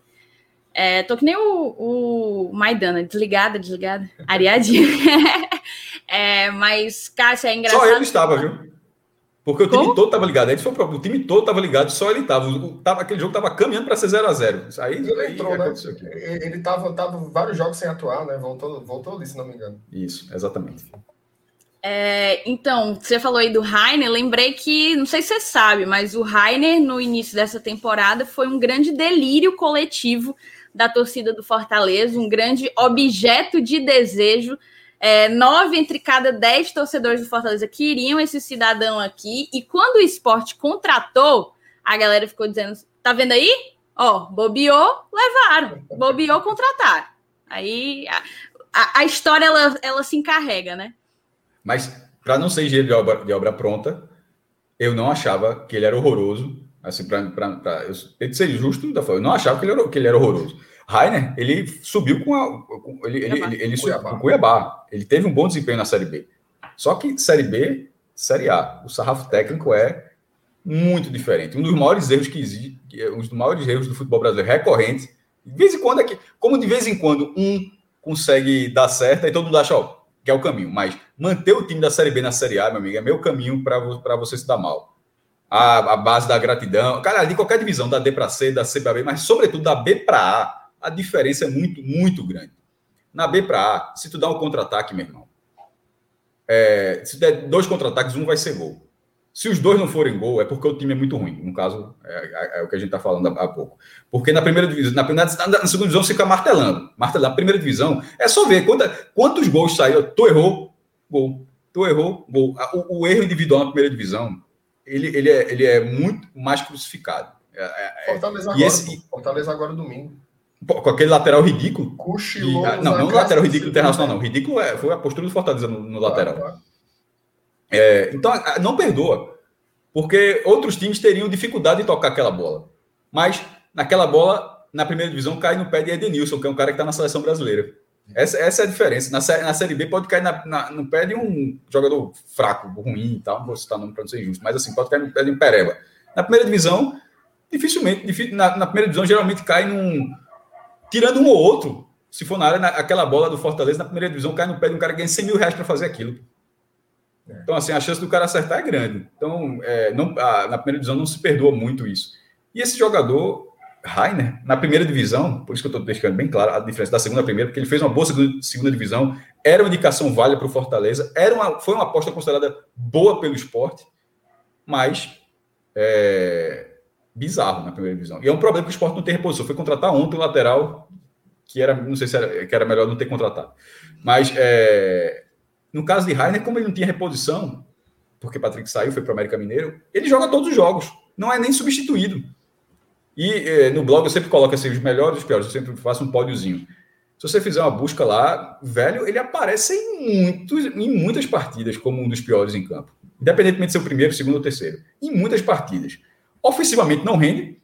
É, tô que nem o, o Maidana, desligada, desligada, areadinha. É, mas, Cássio, é engraçado. Só ele estava, viu? Porque o time Como? todo estava ligado. Aí foi o próprio. O time todo estava ligado, só ele estava. Tava, aquele jogo estava caminhando para ser 0x0. Aí, ele aí entrou, né? Ele estava tava vários jogos sem atuar, né? Voltou, voltou ali, se não me engano. Isso, exatamente. É, então, você falou aí do Rainer, lembrei que, não sei se você sabe, mas o Rainer, no início dessa temporada, foi um grande delírio coletivo da torcida do Fortaleza, um grande objeto de desejo é, nove entre cada dez torcedores do Fortaleza queriam esse cidadão aqui. E quando o esporte contratou, a galera ficou dizendo: tá vendo aí? Ó, bobeou, levaram. Bobeou, contrataram. Aí a, a, a, história ela, ela se encarrega, né? Mas, para não ser engenheiro de obra, de obra pronta, eu não achava que ele era horroroso. Assim, para eu ser justo, eu não achava que ele era, que ele era horroroso. Rainer, ele subiu com a. Com, ele, ele, ele, ele subiu com o Cuiabá. Ele teve um bom desempenho na Série B. Só que Série B, Série A, o sarrafo técnico é muito diferente. Um dos maiores erros que existe, um dos maiores erros do futebol brasileiro recorrente. De vez em quando é que, como de vez em quando um consegue dar certo, aí todo mundo acha, ó, que é o caminho. Mas manter o time da Série B na Série A, meu amigo, é meu caminho para você se dar mal. A, a, base da gratidão, cara, de qualquer divisão, da D para C, da C para B, mas sobretudo da B para A a diferença é muito, muito grande. Na B para A, se tu dá um contra-ataque, meu irmão, é, se der dois contra-ataques, um vai ser gol. Se os dois não forem gol, é porque o time é muito ruim. No caso, é, é, é o que a gente está falando há, há, pouco. Porque na primeira divisão, na, na, na, segunda divisão, você fica martelando. Martelando. Na primeira divisão, é só ver quanta, quantos gols saíram. Tu errou, gol. Tu errou, gol. O, o, erro individual na primeira divisão, ele, ele, é, ele é muito mais crucificado. É, é, Fortaleza, agora, esse, Fortaleza agora domingo com aquele lateral ridículo. Cochilou. E, não, não o lateral ridículo internacional, não. Ridículo é, foi a postura do Fortaleza no, no lateral. É, então, não perdoa. Porque outros times teriam dificuldade de tocar aquela bola. Mas, naquela bola, na primeira divisão, cai no pé de Edenilson, que é um cara que está na seleção brasileira. Essa, essa é a diferença. Na, na Série B pode cair na, na, no pé de um jogador fraco, ruim e tal. Não vou citar nome para não ser injusto, mas assim, pode cair no pé de um Pereba. Na primeira divisão, dificilmente, na, na primeira divisão, geralmente cai num, tirando um ou outro, se for na área, aquela bola do Fortaleza na primeira divisão cai no pé de um cara que ganha 100 mil reais para fazer aquilo. É. Então, assim, a chance do cara acertar é grande. Então, é, não, a, na primeira divisão não se perdoa muito isso. E esse jogador, Rainer, na primeira divisão, por isso que eu estou deixando bem claro a diferença da segunda à primeira, porque ele fez uma boa segunda, segunda divisão, era uma indicação válida para o Fortaleza, era uma, foi uma aposta considerada boa pelo esporte, mas é, bizarro na primeira divisão. E é um problema que o esporte não tem reposição. Foi contratar ontem o lateral, que era, não sei se era, que era melhor não ter contratado. Mas é, no caso de Rainer, como ele não tinha reposição, porque Patrick saiu, foi para o América Mineiro, ele joga todos os jogos, não é nem substituído. E é, no blog eu sempre coloco assim, os melhores e os piores, eu sempre faço um pódiozinho. Se você fizer uma busca lá, velho, ele aparece em, muitos, em muitas partidas como um dos piores em campo. Independentemente de ser o primeiro, segundo ou terceiro. Em muitas partidas. Ofensivamente não rende.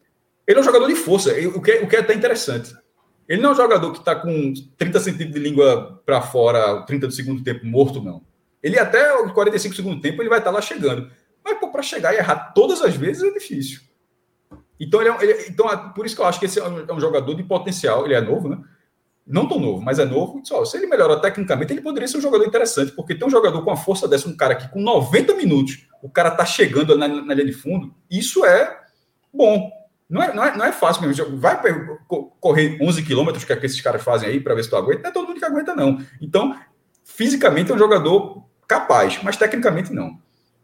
Ele é um jogador de força, o que, é, o que é até interessante. Ele não é um jogador que está com 30 centímetros de língua para fora, 30 do segundo tempo morto, não. Ele até 45 do segundo tempo ele vai estar tá lá chegando. Mas para chegar e errar todas as vezes é difícil. Então, ele é, ele, então, por isso que eu acho que esse é um, é um, jogador de potencial. Ele é novo, né? Não tão novo, mas é novo. Se ele melhora tecnicamente, ele poderia ser um jogador interessante, porque tem um jogador com a força dessa, um cara que com 90 minutos, o cara tá chegando na, na linha de fundo, isso é bom. Não é, não é, não é fácil mesmo. Vai correr 11 quilômetros que, é que esses caras fazem aí para ver se tu aguenta. Não é todo mundo que aguenta, não. Então, fisicamente é um jogador capaz, mas tecnicamente não.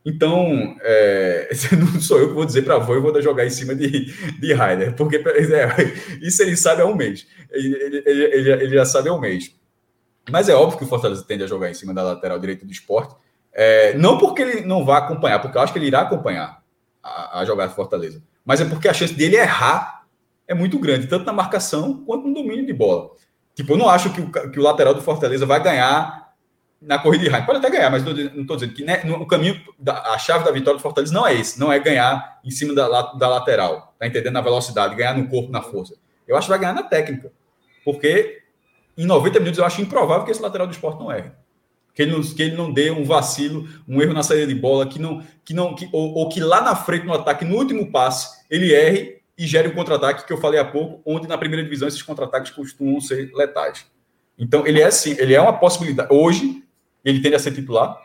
Então, é, não sou eu que vou dizer para a eu vou jogar em cima de, de Ryder, porque é, isso ele sabe há um mês. Ele, ele, ele, ele, já sabe há um mês. Mas é óbvio que o Fortaleza tende a jogar em cima da lateral direita do esporte. É, não porque ele não vá acompanhar, porque eu acho que ele irá acompanhar a, a jogada do Fortaleza. Mas é porque a chance dele errar é muito grande, tanto na marcação quanto no domínio de bola. Tipo, eu não acho que o, que o lateral do Fortaleza vai ganhar na corrida de Heinz. Pode até ganhar, mas não estou dizendo que né, no caminho, da, a chave da vitória do Fortaleza não é esse, não é ganhar em cima da, da lateral, tá entendendo? Na velocidade, ganhar no corpo, na força. Eu acho que vai ganhar na técnica, porque em 90 minutos eu acho improvável que esse lateral do esporte não erre. Que ele não, que ele não dê um vacilo, um erro na saída de bola, que não, que não, que, ou, ou que lá na frente no ataque, no último passe, ele erre e gere um contra-ataque que eu falei há pouco, onde na primeira divisão esses contra-ataques costumam ser letais. Então, ele é sim, ele é uma possibilidade. Hoje, ele tende a ser titular.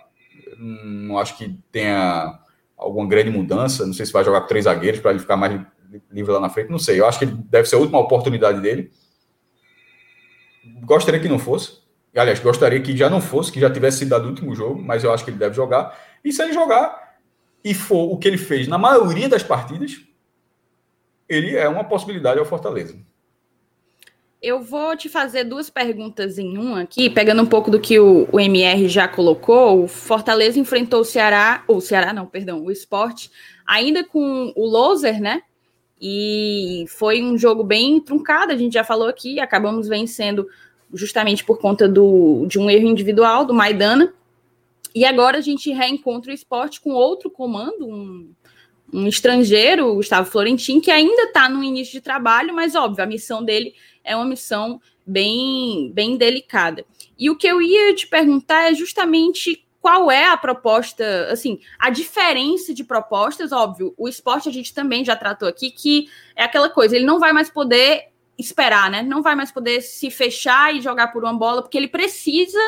Não acho que tenha alguma grande mudança. Não sei se vai jogar com três zagueiros para ele ficar mais livre lá na frente. Não sei. Eu acho que deve ser a última oportunidade dele. Gostaria que não fosse. Aliás, gostaria que já não fosse, que já tivesse sido dado o último jogo, mas eu acho que ele deve jogar. E se ele jogar e for o que ele fez na maioria das partidas, ele é uma possibilidade ao Fortaleza. Eu vou te fazer duas perguntas em uma aqui, pegando um pouco do que o, o MR já colocou. O Fortaleza enfrentou o Ceará, ou o Ceará não, perdão, o esporte, ainda com o Loser, né? E foi um jogo bem truncado, a gente já falou aqui, acabamos vencendo justamente por conta do, de um erro individual do Maidana. E agora a gente reencontra o esporte com outro comando, um, um estrangeiro, o Gustavo Florentin, que ainda está no início de trabalho, mas óbvio, a missão dele é uma missão bem, bem delicada. E o que eu ia te perguntar é justamente qual é a proposta, assim, a diferença de propostas, óbvio, o esporte a gente também já tratou aqui, que é aquela coisa, ele não vai mais poder esperar, né? Não vai mais poder se fechar e jogar por uma bola, porque ele precisa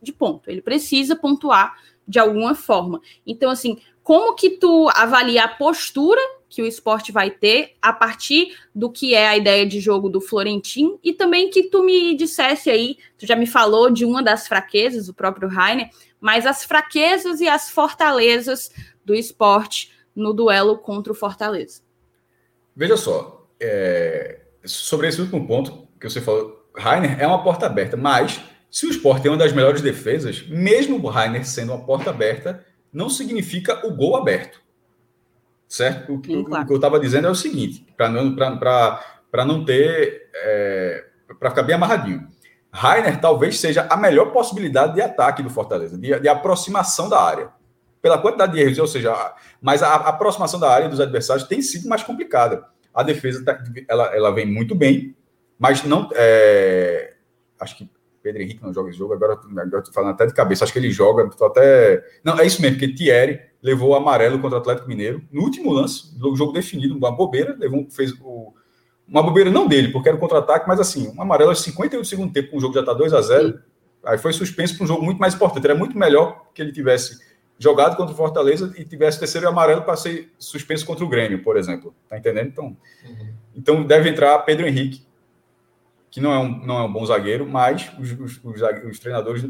de ponto, ele precisa pontuar de alguma forma. Então, assim, como que tu avalia a postura que o esporte vai ter a partir do que é a ideia de jogo do Florentin e também que tu me dissesse aí, tu já me falou de uma das fraquezas, o próprio Rainer, mas as fraquezas e as fortalezas do esporte no duelo contra o Fortaleza. Veja só, é, sobre esse último ponto que você falou, Rainer é uma porta aberta, mas se o esporte é uma das melhores defesas, mesmo o Rainer sendo uma porta aberta, não significa o gol aberto. Certo? O, Sim, claro. o que eu estava dizendo é o seguinte, para não, não ter. É, para ficar bem amarradinho. Rainer talvez seja a melhor possibilidade de ataque do Fortaleza, de, de aproximação da área. Pela quantidade de erros, ou seja, mas a, a, aproximação da área dos adversários tem sido mais complicada. A defesa tá, ela, ela vem muito bem, mas não. É, acho que Pedro Henrique não joga esse jogo, agora, agora estou falando até de cabeça, acho que ele joga, tô até. Não, é isso mesmo, porque Thierry levou o amarelo contra o Atlético Mineiro no último lance, no jogo definido, uma bobeira, levou, fez o, uma bobeira não dele, porque era um contra-ataque, mas assim, um amarelo aos 58 do segundo tempo, o jogo já está 2 a 0 aí foi suspenso para um jogo muito mais importante. Era muito melhor que ele tivesse jogado contra o Fortaleza e tivesse terceiro amarelo para ser suspenso contra o Grêmio, por exemplo. Tá entendendo? Então, uhum. então deve entrar Pedro Henrique, que não é um, não é um bom zagueiro, mas os, os, os, os treinadores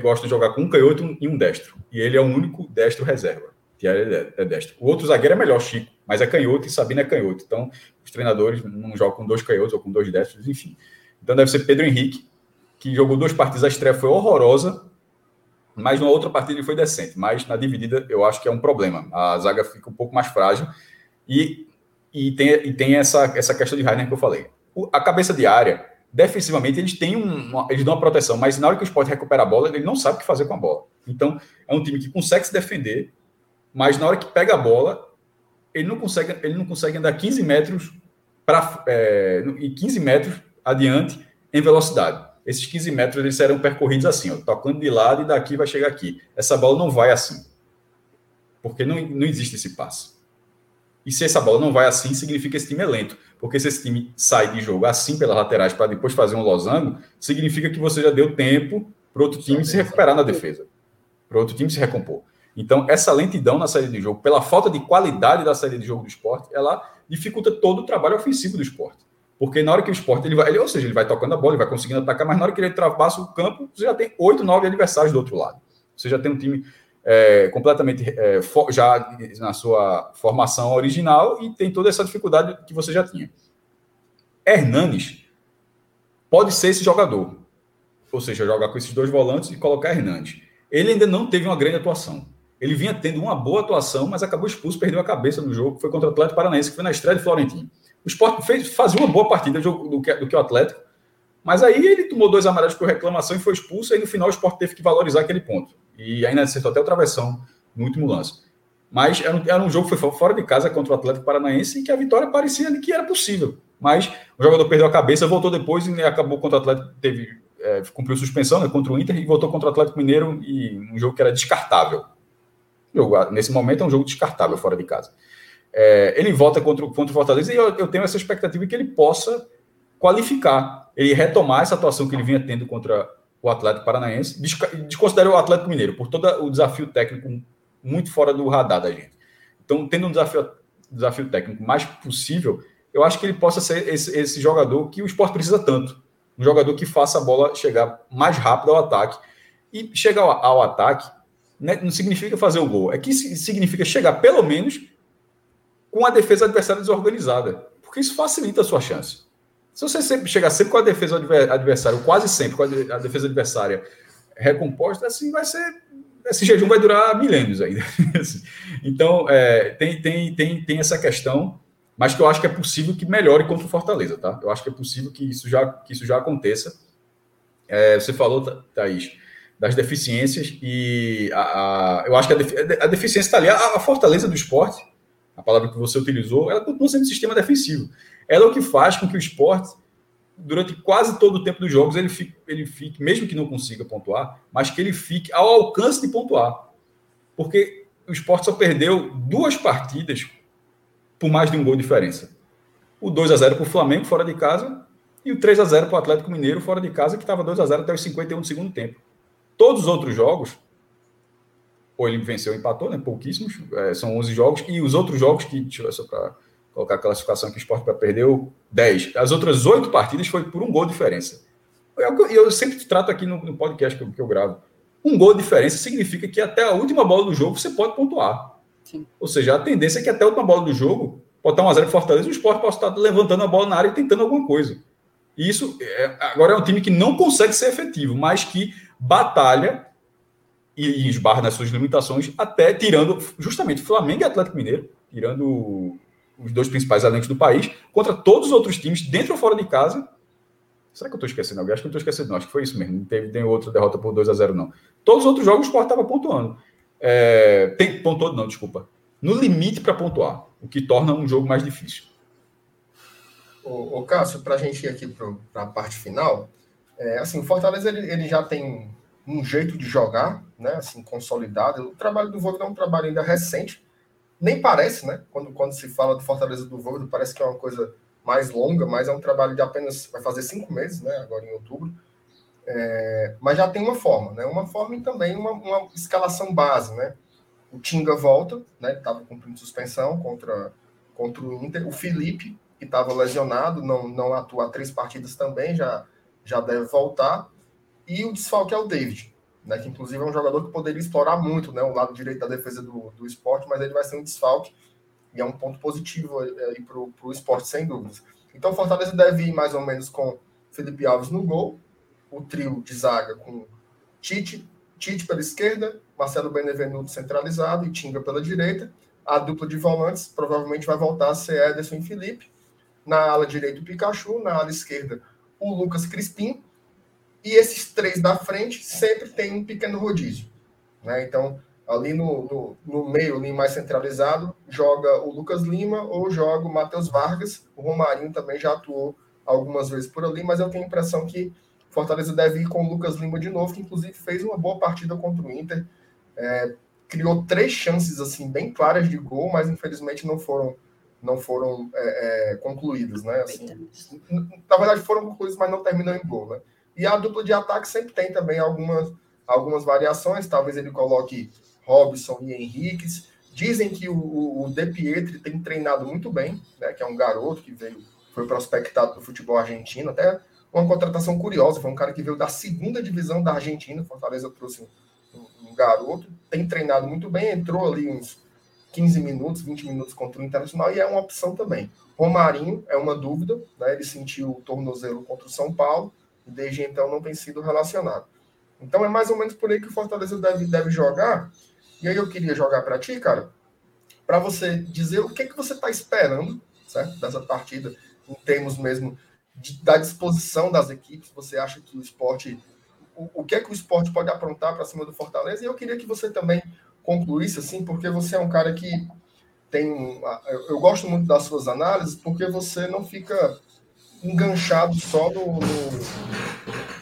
gostam de jogar com um canhoto e um destro. E ele é o único destro reserva, que é, é destro. O outro zagueiro é melhor, Chico, mas é canhoto e Sabino é canhoto. Então, os treinadores não jogam com dois canhotos ou com dois destros, enfim. Então, deve ser Pedro Henrique, que jogou duas partidas. A estreia foi horrorosa, mas na outra partida ele foi decente. Mas na dividida, eu acho que é um problema. A zaga fica um pouco mais frágil. E, e, tem, e tem essa, essa questão de Rainer que eu falei a cabeça de área, defensivamente, eles têm um, eles dão uma proteção, mas na hora que o esporte recupera a bola, ele não sabe o que fazer com a bola. Então, é um time que consegue se defender, mas na hora que pega a bola, ele não consegue, ele não consegue andar 15 metros para é, e 15 metros adiante em velocidade. Esses 15 metros eles serão percorridos assim, ó, tocando de lado e daqui vai chegar aqui. Essa bola não vai assim. Porque não, não existe esse passe. E se essa bola não vai assim, significa que esse time é lento. Porque se esse time sai de jogo assim pelas laterais para depois fazer um losango, significa que você já deu tempo para outro time se recuperar na defesa. Para outro time se recompor. Então, essa lentidão na saída de jogo, pela falta de qualidade da saída de jogo do esporte, ela dificulta todo o trabalho ofensivo do esporte. Porque na hora que o esporte, ele vai, ele, ou seja, ele vai tocando a bola, ele vai conseguindo atacar, mas na hora que ele ultrapassa o campo, você já tem oito, nove adversários do outro lado. Você já tem um time é, completamente é, for, já na sua formação original e tem toda essa dificuldade que você já tinha. Hernanes pode ser esse jogador. Ou seja, jogar com esses dois volantes e colocar Hernandes. Ele ainda não teve uma grande atuação. Ele vinha tendo uma boa atuação, mas acabou expulso, perdeu a cabeça no jogo. Foi contra o Atlético Paranaense, que foi na estreia de Florentino. O Sport fez, fazia uma boa partida do, que, do que o Atlético, mas aí ele tomou dois amarelos por reclamação e foi expulso. E no final o Sport teve que valorizar aquele ponto. E ainda acertou até o travessão no último lance. Mas era um, era um jogo que foi fora de casa contra o Atlético Paranaense e que a vitória parecia que era possível. Mas o jogador perdeu a cabeça, voltou depois e acabou contra o Atlético, teve, é, cumpriu suspensão né, contra o Inter e voltou contra o Atlético Mineiro e um jogo que era descartável. Jogo, nesse momento é um jogo descartável fora de casa. É, ele volta contra, contra o Fortaleza e eu, eu, tenho essa expectativa que ele possa qualificar, ele retomar essa atuação que ele vinha tendo contra o Atlético Paranaense, desconsidera o Atlético Mineiro por todo o desafio técnico muito fora do radar da gente. Então, tendo um desafio, desafio técnico mais possível, eu acho que ele possa ser esse, esse jogador que o esporte precisa tanto. Um jogador que faça a bola chegar mais rápido ao ataque. E chegar ao, ao ataque né, não significa fazer o gol, é que significa chegar pelo menos com a defesa adversária desorganizada, porque isso facilita a sua chance. Se você sempre chegar sempre com a defesa adversária, quase sempre com a defesa adversária recomposta, assim vai ser. Esse jejum vai durar milênios ainda. então, é, tem, tem, tem, tem essa questão, mas que eu acho que é possível que melhore contra o Fortaleza, tá? Eu acho que é possível que isso já, que isso já aconteça. É, você falou, Thaís, das deficiências, e a, a eu acho que a, a deficiência está ali. A, a fortaleza do esporte a palavra que você utilizou, ela continua sendo sistema defensivo. Ela é o que faz com que o esporte, durante quase todo o tempo dos jogos, ele fique, ele fique, mesmo que não consiga pontuar, mas que ele fique ao alcance de pontuar. Porque o esporte só perdeu duas partidas por mais de um gol de diferença. O 2 a 0 para o Flamengo, fora de casa, e o 3 a 0 para o Atlético Mineiro, fora de casa, que estava 2 a 0 até os 51 do segundo tempo. Todos os outros jogos, ou ele venceu ou empatou, né? Pouquíssimos, é, são 11 jogos, e os outros jogos que, deixa eu só para colocar a classificação que o Sport perdeu, 10. As outras oito partidas foi por um gol de diferença. E eu, eu, sempre trato aqui no, no podcast que eu, que eu, gravo. Um gol de diferença significa que até a última bola do jogo você pode pontuar. Sim. Ou seja, a tendência é que até a última bola do jogo, pode estar 1x0 Fortaleza, o Sport pode estar levantando a bola na área e tentando alguma coisa. E isso é, agora é um time que não consegue ser efetivo, mas que batalha e esbarra nas suas limitações, até tirando justamente Flamengo e Atlético Mineiro, tirando os dois principais elencos do país, contra todos os outros times, dentro ou fora de casa. Será que eu estou esquecendo? Acho que eu estou esquecendo, não. Acho que foi isso mesmo. Não teve tem outra derrota por 2 a 0 não. Todos os outros jogos o Sport estava pontuando. É, tem pontuando, não, desculpa. No limite para pontuar, o que torna um jogo mais difícil. O, Cássio, para a gente ir aqui para a parte final, é, assim, o Fortaleza ele, ele já tem um jeito de jogar, né, assim, consolidado. O trabalho do Voivoda é um trabalho ainda recente, nem parece, né, quando, quando se fala de Fortaleza do Voivoda, parece que é uma coisa mais longa, mas é um trabalho de apenas, vai fazer cinco meses, né, agora em outubro, é, mas já tem uma forma, né, uma forma e também uma, uma escalação base, né, o Tinga volta, né, estava cumprindo suspensão contra, contra o Inter, o Felipe, que estava lesionado, não, não atua há três partidas também, já, já deve voltar, e o desfalque é o David, né, que inclusive é um jogador que poderia explorar muito né, o lado direito da defesa do, do esporte, mas ele vai ser um desfalque e é um ponto positivo para o esporte, sem dúvidas. Então, Fortaleza deve ir mais ou menos com Felipe Alves no gol, o trio de zaga com Tite, Tite pela esquerda, Marcelo Benevenuto centralizado e Tinga pela direita. A dupla de volantes provavelmente vai voltar a ser Ederson e Felipe. Na ala direita, o Pikachu. Na ala esquerda, o Lucas Crispim. E esses três da frente sempre tem um pequeno rodízio. Né? Então, ali no, no, no, meio, ali mais centralizado, joga o Lucas Lima ou joga o Matheus Vargas. O Romarinho também já atuou algumas vezes por ali, mas eu tenho a impressão que Fortaleza deve ir com o Lucas Lima de novo, que inclusive fez uma boa partida contra o Inter. É, criou três chances assim bem claras de gol, mas infelizmente não foram não foram é, é, concluídas, né? Assim, na verdade foram concluídas, mas não terminam em gol, né? E a dupla de ataque sempre tem também algumas algumas variações. Talvez ele coloque Robson e Henriques. Dizem que o, o De Pietri tem treinado muito bem, né? Que é um garoto que veio foi prospectado do futebol argentino, até uma contratação curiosa. Foi um cara que veio da segunda divisão da Argentina. Fortaleza trouxe um, um garoto, tem treinado muito bem, entrou ali uns 15 minutos, 20 minutos contra o Internacional e é uma opção também. Romarinho é uma dúvida, né? ele sentiu o tornozelo contra o São Paulo e desde então não tem sido relacionado. Então é mais ou menos por aí que o Fortaleza deve, deve jogar. E aí eu queria jogar para ti, cara, para você dizer o que, que você está esperando certo? dessa partida, em termos mesmo de, da disposição das equipes. Você acha que o esporte. O, o que é que o esporte pode aprontar para cima do Fortaleza? E eu queria que você também concluísse assim, porque você é um cara que tem. Eu gosto muito das suas análises, porque você não fica enganchado só no, no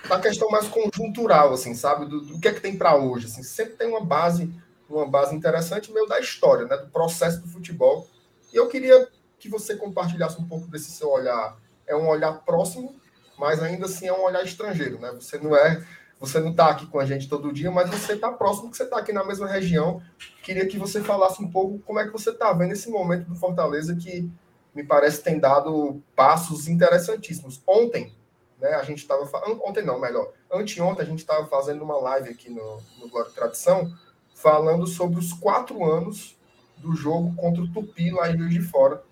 na questão mais conjuntural, assim, sabe? Do, do que é que tem para hoje. Assim, sempre tem uma base, uma base interessante meio da história, né? Do processo do futebol. E eu queria que você compartilhasse um pouco desse seu olhar. É um olhar próximo, mas ainda assim é um olhar estrangeiro, né? Você não é você não está aqui com a gente todo dia, mas você está próximo, que você está aqui na mesma região. Queria que você falasse um pouco como é que você está vendo esse momento do Fortaleza, que me parece tem dado passos interessantíssimos. Ontem, né, a gente estava ontem não, melhor, anteontem a gente estava fazendo uma live aqui no, no Glória Tradição, falando sobre os quatro anos do jogo contra o Tupi lá em Rio de Fora,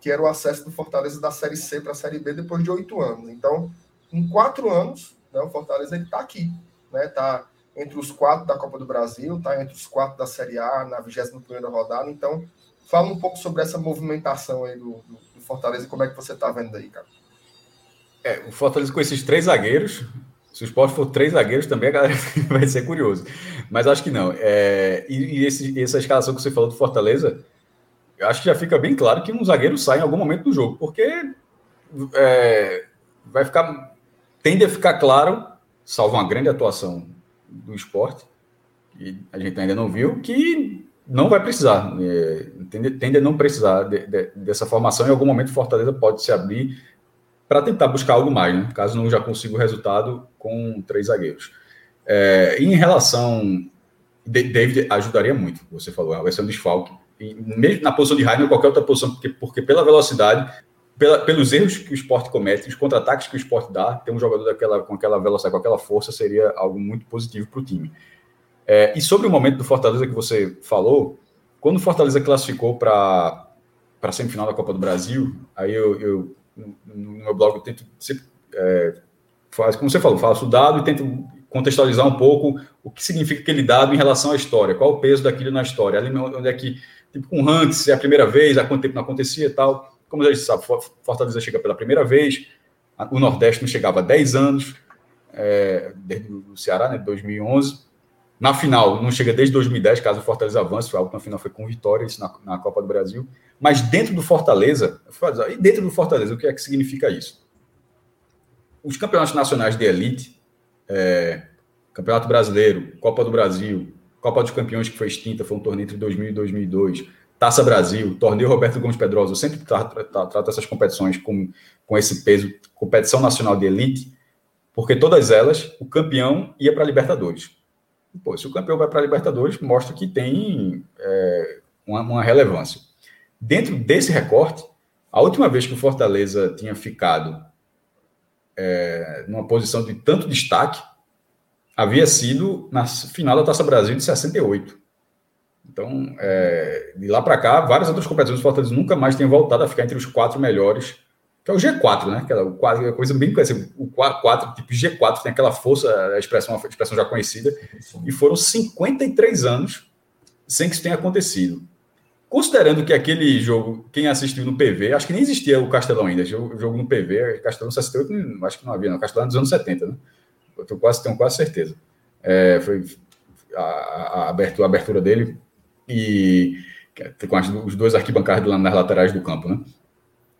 que era o acesso do Fortaleza da Série C para a Série B depois de oito anos. Então, em quatro anos, né? O Fortaleza está aqui, né? Está entre os quatro da Copa do Brasil, está entre os quatro da Série A na 21 primeira rodada. Então, fala um pouco sobre essa movimentação aí do, do, do Fortaleza e como é que você está vendo aí, cara. É, o Fortaleza com esses três zagueiros, se o esporte for três zagueiros, também a galera vai ser curioso. Mas acho que não. É, e, e esse, essa escalação que você falou do Fortaleza, eu acho que já fica bem claro que um zagueiro sai em algum momento do jogo, porque é, vai ficar tende a ficar claro, salvo uma grande atuação do esporte, que a gente ainda não viu, que não vai precisar, é, tende, tende a não precisar de, de, dessa formação. Em algum momento, Fortaleza pode se abrir para tentar buscar algo mais, né? caso não já consiga o resultado com três zagueiros. É, em relação. David ajudaria muito, você falou, vai ser um desfalque. E mesmo na posição de Rainer, qualquer outra posição, porque, porque pela velocidade, pela, pelos erros que o esporte comete, os contra-ataques que o esporte dá, ter um jogador daquela, com aquela velocidade, com aquela força, seria algo muito positivo para o time. É, e sobre o momento do Fortaleza que você falou, quando o Fortaleza classificou para a semifinal da Copa do Brasil, aí eu, eu no, meu blog, eu tento sempre, é, faz, como você falou, faço o dado e tento contextualizar um pouco o que significa aquele dado em relação à história, qual o peso daquilo na história, ali onde é que, tipo, com Hunt, se é a primeira vez, há quanto tempo não acontecia e tal. Como a gente sabe, Fortaleza chega pela primeira vez, o Nordeste não chegava há 10 anos, é, desde o Ceará, né, 2011. Na final, não chega desde 2010, caso o Fortaleza avance, a última final foi com vitória, isso na, na Copa do Brasil. Mas dentro do Fortaleza, e dentro do Fortaleza, o que é que significa isso? Os campeonatos nacionais de elite, é, Campeonato Brasileiro, Copa do Brasil, Copa dos Campeões, que foi extinta, foi um torneio entre 2000 e 2002, Taça Brasil, Torneio Roberto Gomes Pedrosa, eu sempre trato, trato essas competições com, com esse peso, competição nacional de elite, porque todas elas, o campeão ia para a Libertadores. Pô, se o campeão vai para a Libertadores, mostra que tem é, uma, uma relevância. Dentro desse recorte, a última vez que o Fortaleza tinha ficado é, numa posição de tanto destaque havia sido na final da Taça Brasil de 68. Então, é, de lá para cá, várias outras competições do Fortaleza nunca mais têm voltado a ficar entre os quatro melhores, que é o G4, né? Que é o quadro, é coisa bem conhecida. O 4, tipo G4, tem aquela força, a expressão, a expressão já conhecida, e foram 53 anos sem que isso tenha acontecido. Considerando que aquele jogo, quem assistiu no PV, acho que nem existia o Castelão ainda, o jogo no PV, Castelão 68, acho que não havia, não, Castelão dos anos 70, né? Eu tenho quase, tenho quase certeza. É, foi a, a, abertura, a abertura dele e com os dois arquibancadas nas laterais do campo, né?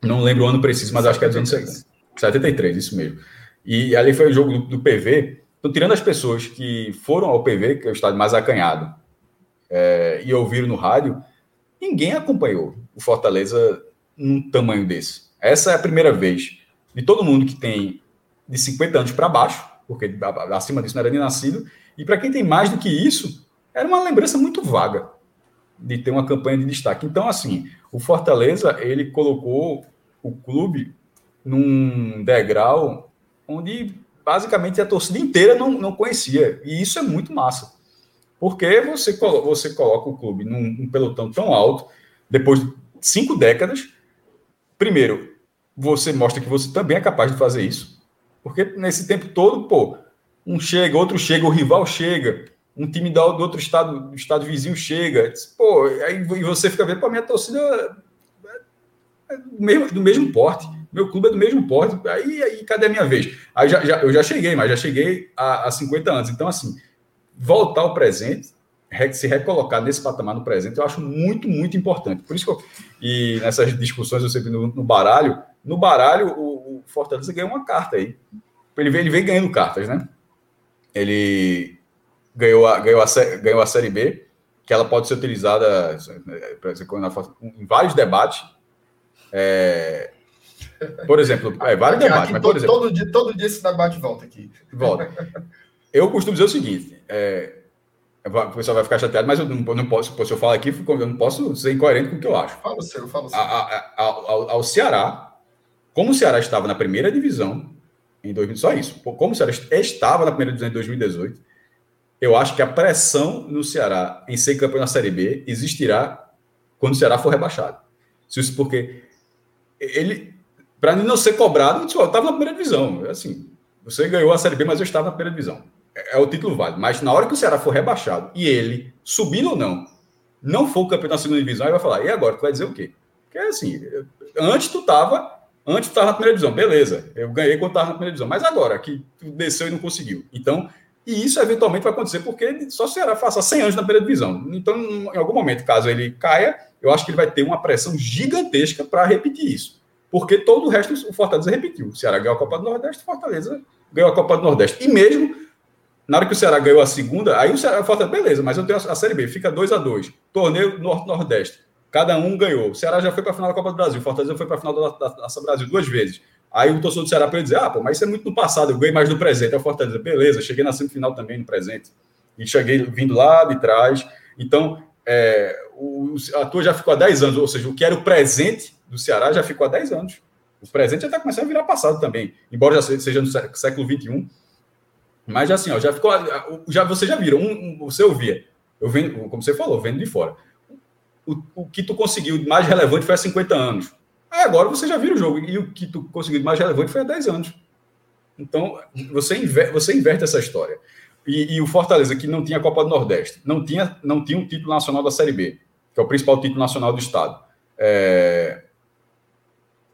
Não lembro o ano preciso, mas acho que é dos anos 70. 73, isso mesmo. E ali foi o jogo do, do PV. Então, tirando as pessoas que foram ao PV, que é o estádio mais acanhado, é, e ouviram no rádio, ninguém acompanhou o Fortaleza num tamanho desse. Essa é a primeira vez de todo mundo que tem de 50 anos para baixo, porque acima disso não era nem nascido, e para quem tem mais do que isso, era uma lembrança muito vaga de ter uma campanha de destaque. Então, assim, o Fortaleza, ele colocou o clube num degrau onde basicamente a torcida inteira não, não conhecia. E isso é muito massa. Porque você, você coloca o clube num, pelotão tão alto, depois de cinco décadas. Primeiro, você mostra que você também é capaz de fazer isso. Porque nesse tempo todo, pô, um chega, outro chega, o rival chega, um time do outro estado, do estado vizinho chega. Pô, aí você fica vendo, pô, minha torcida é do mesmo, do mesmo porte. Meu clube é do mesmo porte. Aí, aí cadê a minha vez? Aí já, já, eu já cheguei, mas já cheguei a, a 50 anos. Então, assim, voltar ao presente, se recolocar nesse patamar no presente, eu acho muito, muito importante. Por isso que eu, e nessas discussões, eu sempre no, no baralho, no baralho, o, o, Fortaleza ganhou uma carta aí. Ele vem, ele vem ganhando cartas, né? Ele ganhou a, ganhou, a, ganhou a Série B, que ela pode ser utilizada em vários debates. É, por exemplo, é, vários aqui, debates, aqui, mas, por exemplo... Todo dia, todo dia esse debate volta aqui. Volta. Eu costumo dizer o seguinte, é, o pessoal vai ficar chateado, mas eu não, não posso, se eu falar aqui, eu não posso ser incoerente com o que eu acho. Fala o seu, fala o seu. A, a, a, ao, ao Ceará, como o Ceará estava na primeira divisão em 2000, só isso, como o Ceará estava na primeira divisão em 2018, eu acho que a pressão no Ceará em ser campeão na Série B existirá quando o Ceará for rebaixado. Isso porque ele, para não ser cobrado, eu estava na primeira divisão. Assim, você ganhou a Série B, mas eu estava na primeira divisão. É, é o título válido. Mas na hora que o Ceará for rebaixado e ele, subindo ou não, não for campeão da segunda divisão, ele vai falar, e agora? Tu vai dizer o quê? Porque assim, antes tu estava antes tu estava na primeira divisão, beleza, eu ganhei quando estava na primeira divisão, mas agora que tu desceu e não conseguiu. Então, e isso eventualmente vai acontecer porque só o Ceará faça 100 anos na primeira divisão. Então, em algum momento, caso ele caia, eu acho que ele vai ter uma pressão gigantesca para repetir isso. Porque todo o resto o Fortaleza repetiu. O Ceará ganhou a Copa do Nordeste, o Fortaleza ganhou a Copa do Nordeste. E mesmo na hora que o Ceará ganhou a segunda, aí o Ceará beleza, mas eu tenho a, Série B, fica 2 a 2 Torneio Norte-Nordeste. Cada um ganhou. O Ceará já foi para a final da Copa do Brasil, o Fortaleza foi para a final da, da, da Brasil duas vezes. Aí o torcedor do Ceará pode dizer: ah, pô, mas isso é muito no passado, eu ganhei mais no presente. Aí o Fortaleza, beleza, cheguei na semifinal também no presente. E cheguei vindo lá de trás. Então, é, o, a tua já ficou há 10 anos, ou seja, o que era o presente do Ceará já ficou há 10 anos. O presente já está começando a virar passado também, embora já seja no século XXI. Mas assim, ó, já ficou. Já, você já viram, um, um, você ouvia, eu vendo, como você falou, vendo de fora. O, o que tu conseguiu mais relevante foi há 50 anos. Aí agora você já vira o jogo, e o que tu conseguiu mais relevante foi há 10 anos. Então, você, inver, você inverte essa história. E, e, o Fortaleza, que não tinha Copa do Nordeste, não tinha, não tinha um título nacional da Série B, que é o principal título nacional do Estado. É...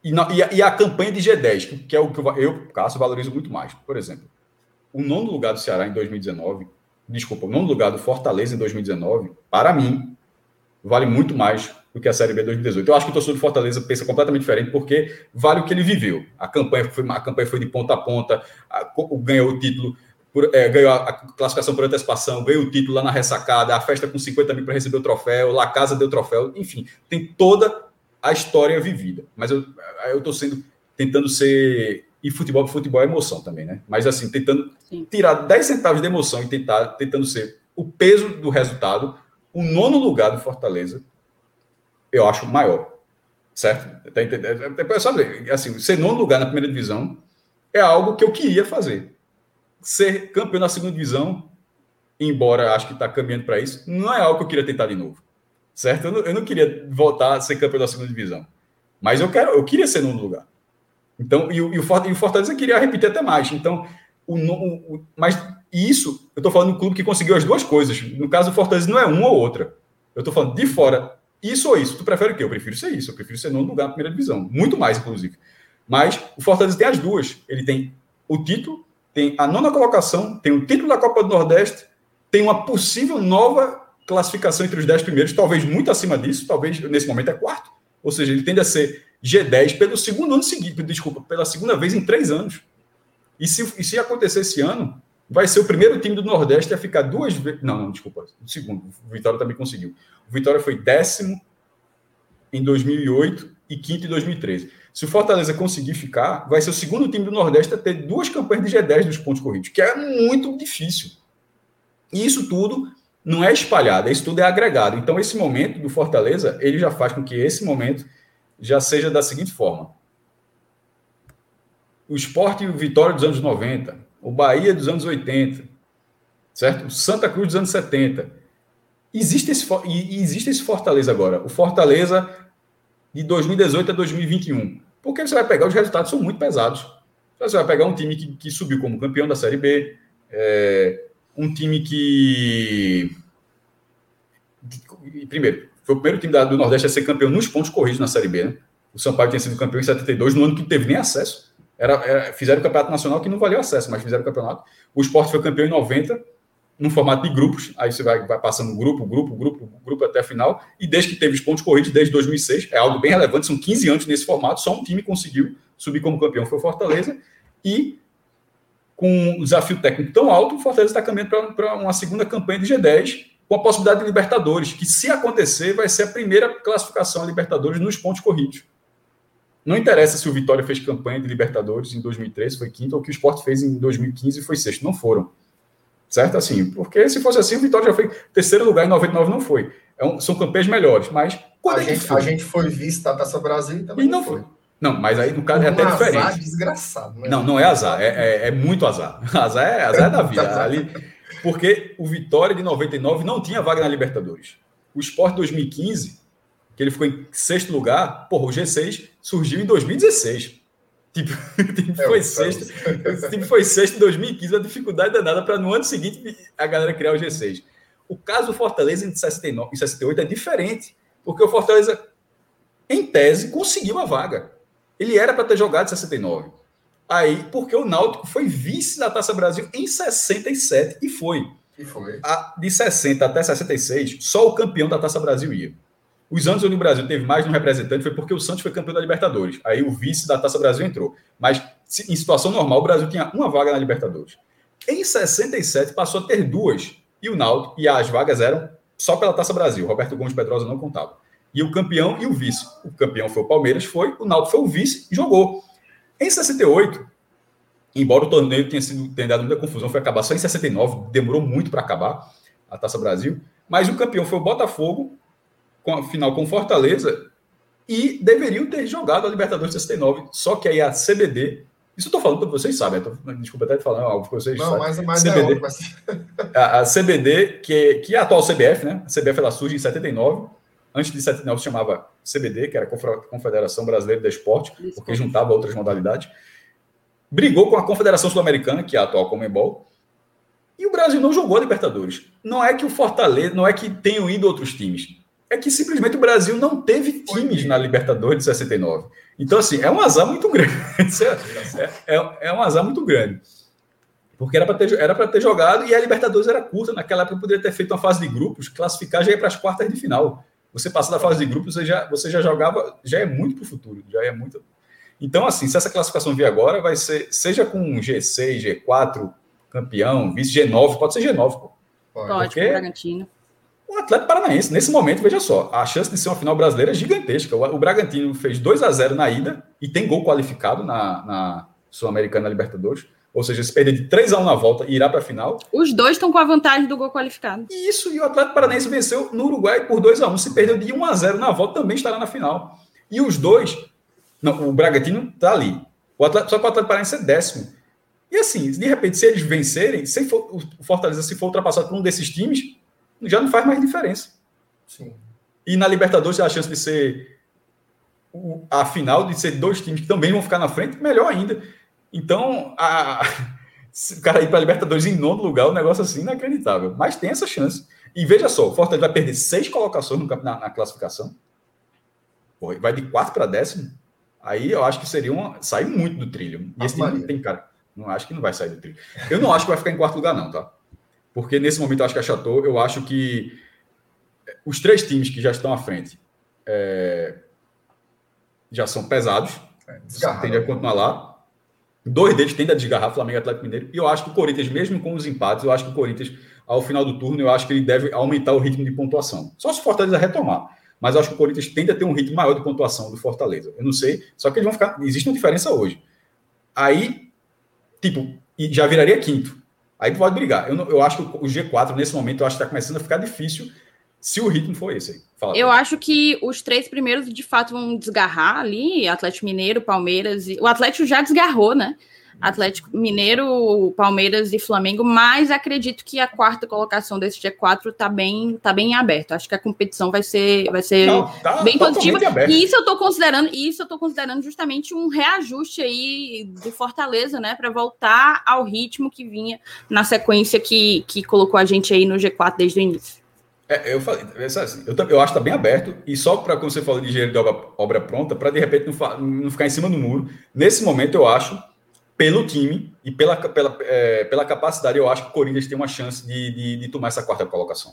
E, na, e, a, e, a, campanha de G10, que, é o que eu, eu, Cássio, valorizo muito mais. Por exemplo, o nono lugar do Ceará em 2019, desculpa, o nono lugar do Fortaleza em 2019, para mim, vale muito mais do que a Série B 2018. Eu acho que o torcedor do Fortaleza pensa completamente diferente, porque vale o que ele viveu. A campanha foi, a campanha foi de ponta a ponta, a, ganhou o título, por, é, ganhou a, a, classificação por antecipação, ganhou o título lá na ressacada, a festa com 50 mil para receber o troféu, lá Casa deu troféu, enfim, tem toda a história vivida. Mas eu estou sendo tentando ser e futebol, futebol é emoção também, né? Mas assim, tentando Sim. tirar 10 centavos de emoção e tentar, tentando ser o peso do resultado, o nono lugar do Fortaleza, eu acho maior. Certo? Tá entendendo? É, é, sabe, assim, ser nono lugar na primeira divisão é algo que eu queria fazer. Ser campeão na segunda divisão, embora acho que está caminhando para isso, não é algo que eu queria tentar de novo. Certo? Eu não, eu não queria voltar a ser campeão da segunda divisão. Mas eu quero, eu queria ser nono lugar. Então, e, e, o, o Fortaleza queria repetir até mais. Então, o, o, mas isso, eu estou falando do clube que conseguiu as duas coisas. No caso do Fortaleza, não é uma ou outra. Eu estou falando de fora, isso ou isso. Tu prefere o quê? Eu prefiro ser isso. Eu prefiro ser nono lugar na primeira divisão. Muito mais, inclusive. Mas o Fortaleza tem as duas. Ele tem o título, tem a nona colocação, tem o título da Copa do Nordeste, tem uma possível nova classificação entre os dez primeiros, talvez muito acima disso, talvez nesse momento é quarto. Ou seja, ele tende a ser G10 pelo segundo ano seguinte, desculpa, pela segunda vez em três anos. E se, e se acontecer esse ano, vai ser o primeiro time do Nordeste a ficar duas vezes. Não, não, desculpa, o segundo. O Vitória também conseguiu. O Vitória foi décimo em 2008 e quinto em 2013. Se o Fortaleza conseguir ficar, vai ser o segundo time do Nordeste a ter duas campanhas de G10 dos pontos corridos, que é muito difícil. E isso tudo não é espalhado, isso tudo é agregado. Então, esse momento do Fortaleza, ele já faz com que esse momento já seja da seguinte forma. O esporte e o Vitória dos anos 90, o Bahia dos anos 80, certo? O Santa Cruz dos anos 70. Existe esse, existe esse Fortaleza agora. O Fortaleza de 2018 a 2021. Porque você vai pegar, os resultados são muito pesados. Você vai pegar um time que, que subiu como campeão da Série B, é, um time que. Primeiro, foi o primeiro time do Nordeste a ser campeão nos pontos corridos na Série B. Né? O Sampaio tinha sido campeão em 72, no ano que não teve nem acesso. Era, era, fizeram o campeonato nacional que não valeu acesso, mas fizeram o campeonato. O esporte foi campeão em 90, num formato de grupos. Aí você vai, vai passando grupo, grupo, grupo, grupo até a final. E desde que teve os pontos corridos, desde 2006, é algo bem relevante. São 15 anos nesse formato. Só um time conseguiu subir como campeão, foi o Fortaleza. E com um desafio técnico tão alto, o Fortaleza está caminhando para uma segunda campanha de G10, com a possibilidade de Libertadores, que se acontecer, vai ser a primeira classificação a Libertadores nos pontos corridos. Não interessa se o Vitória fez campanha de Libertadores em 2013, foi quinto, ou que o Sport fez em 2015 foi sexto. Não foram. Certo? Assim, porque se fosse assim, o Vitória já foi terceiro lugar em 99, não foi. É um, são campanhas melhores, mas. Quando a, é gente, foi? a gente foi visto da Taça Brasil e também e não foi. foi. Não, mas aí no caso é até um diferente. Azar desgraçado. Né? Não, não é azar, é, é, é muito azar. Azar é, azar é da vida. Ali, porque o Vitória de 99 não tinha vaga na Libertadores. O Sport 2015, que ele ficou em sexto lugar, porra, o G6 surgiu em 2016. Tipo, o time é, foi sexto. O time foi sexto em 2015, a dificuldade danada para no ano seguinte a galera criar o G6. O caso do Fortaleza em 69, em 68 é diferente, porque o Fortaleza, em tese, conseguiu a vaga. Ele era para ter jogado em 69. Aí, porque o Náutico foi vice da Taça Brasil em 67 e foi. E foi. A, de 60 até 66, só o campeão da Taça Brasil ia. Os anos onde o Brasil teve mais de um representante foi porque o Santos foi campeão da Libertadores. Aí o vice da Taça Brasil entrou. Mas em situação normal, o Brasil tinha uma vaga na Libertadores. Em 67 passou a ter duas. E o Náutico, e as vagas eram só pela Taça Brasil. Roberto Gomes Pedrosa não contava e o campeão e o vice. O campeão foi o Palmeiras, foi, o Náutico foi o vice e jogou. Em 68, embora o torneio tenha, sido, tenha dado muita confusão, foi acabar só em 69, demorou muito para acabar a Taça Brasil, mas o campeão foi o Botafogo, com a final com Fortaleza, e deveriam ter jogado a Libertadores de 69, só que aí a CBD, isso eu estou falando para vocês sabem, tô, desculpa até falar algo que vocês Não, mas, mas CBD, é mas... a, a, CBD, que é, que é a atual CBF, né? A CBF ela surge em 79, Antes de 79 se chamava CBD, que era a Confederação Brasileira de Esporte, porque juntava outras modalidades. Brigou com a Confederação Sul-Americana, que é a atual Comembol, e o Brasil não jogou a Libertadores. Não é que o Fortaleza, não é que tenham ido outros times. É que simplesmente o Brasil não teve times na Libertadores de 69. Então, assim, é um azar muito grande. É, é, é um azar muito grande. Porque era para ter, era ter jogado e a Libertadores era curta. Naquela época, poderia ter feito uma fase de grupos, classificar já ir para as quartas de final. Você passa da fase de grupos, você já, você já jogava, já é muito para o futuro, já é muito. Então, assim, se essa classificação vir agora, vai ser, seja com G6, G4, campeão, vice G9, pode ser G9, pô. Pode, Porque... Bragantino. O Atlético Paranaense, nesse momento, veja só, a chance de ser uma final brasileira é gigantesca. O, Bragantino fez 2 a 0 na ida e tem gol qualificado na, na Sul-Americana Libertadores. Ou seja, se perder de 3 a 1 na volta e irá para a final. Os dois estão com a vantagem do gol qualificado. Isso, e o Atlético Paranaense venceu no Uruguai por 2 a 1 Se perdeu de 1 a 0 na volta, também estará na final. E os dois. Não, o Bragantino está ali. O Atlético, só que o Atlético Paranaense é décimo. E assim, de repente, se eles vencerem, se for, o Fortaleza se for ultrapassado por um desses times, já não faz mais diferença. Sim. E na Libertadores, a chance de ser a final, de ser dois times que também vão ficar na frente, melhor ainda. Então, a... o cara ir para a Libertadores em nono lugar, um negócio assim inacreditável. Mas tem essa chance. E veja só, o Fortaleza vai perder seis colocações no, na, na classificação. Pô, vai de quatro para décimo. Aí eu acho que seria uma. sair muito do trilho. E esse time não tem, cara. Não acho que não vai sair do trilho. Eu não acho que vai ficar em quarto lugar, não, tá? Porque nesse momento eu acho que achatou. Eu acho que os três times que já estão à frente é, já são pesados. É, tende a continuar lá. Dois deles tendem a desgarrar Flamengo e Atlético Mineiro. E eu acho que o Corinthians, mesmo com os empates, eu acho que o Corinthians, ao final do turno, eu acho que ele deve aumentar o ritmo de pontuação. Só se o Fortaleza retomar. Mas eu acho que o Corinthians tende a ter um ritmo maior de pontuação do Fortaleza. Eu não sei, só que eles vão ficar. Existe uma diferença hoje. Aí, tipo, já viraria quinto. Aí tu pode brigar. Eu, eu acho que o G4, nesse momento, eu acho que está começando a ficar difícil se o ritmo for esse aí. Fala, eu acho que os três primeiros, de fato, vão desgarrar ali. Atlético Mineiro, Palmeiras. E... O Atlético já desgarrou, né? Atlético Mineiro, Palmeiras e Flamengo, mas acredito que a quarta colocação desse G4 tá bem, tá bem aberto. Acho que a competição vai ser, vai ser Não, tá bem positiva. E isso eu tô considerando, isso eu tô considerando justamente um reajuste aí do Fortaleza, né, para voltar ao ritmo que vinha na sequência que, que colocou a gente aí no G4 desde o início. É, eu falei, é assim, eu, eu acho que está bem aberto, e só para, como você falou de engenheiro de obra, obra pronta, para de repente não, não ficar em cima do muro. Nesse momento, eu acho pelo time e pela, pela, é, pela capacidade, eu acho que o Corinthians tem uma chance de, de, de tomar essa quarta colocação.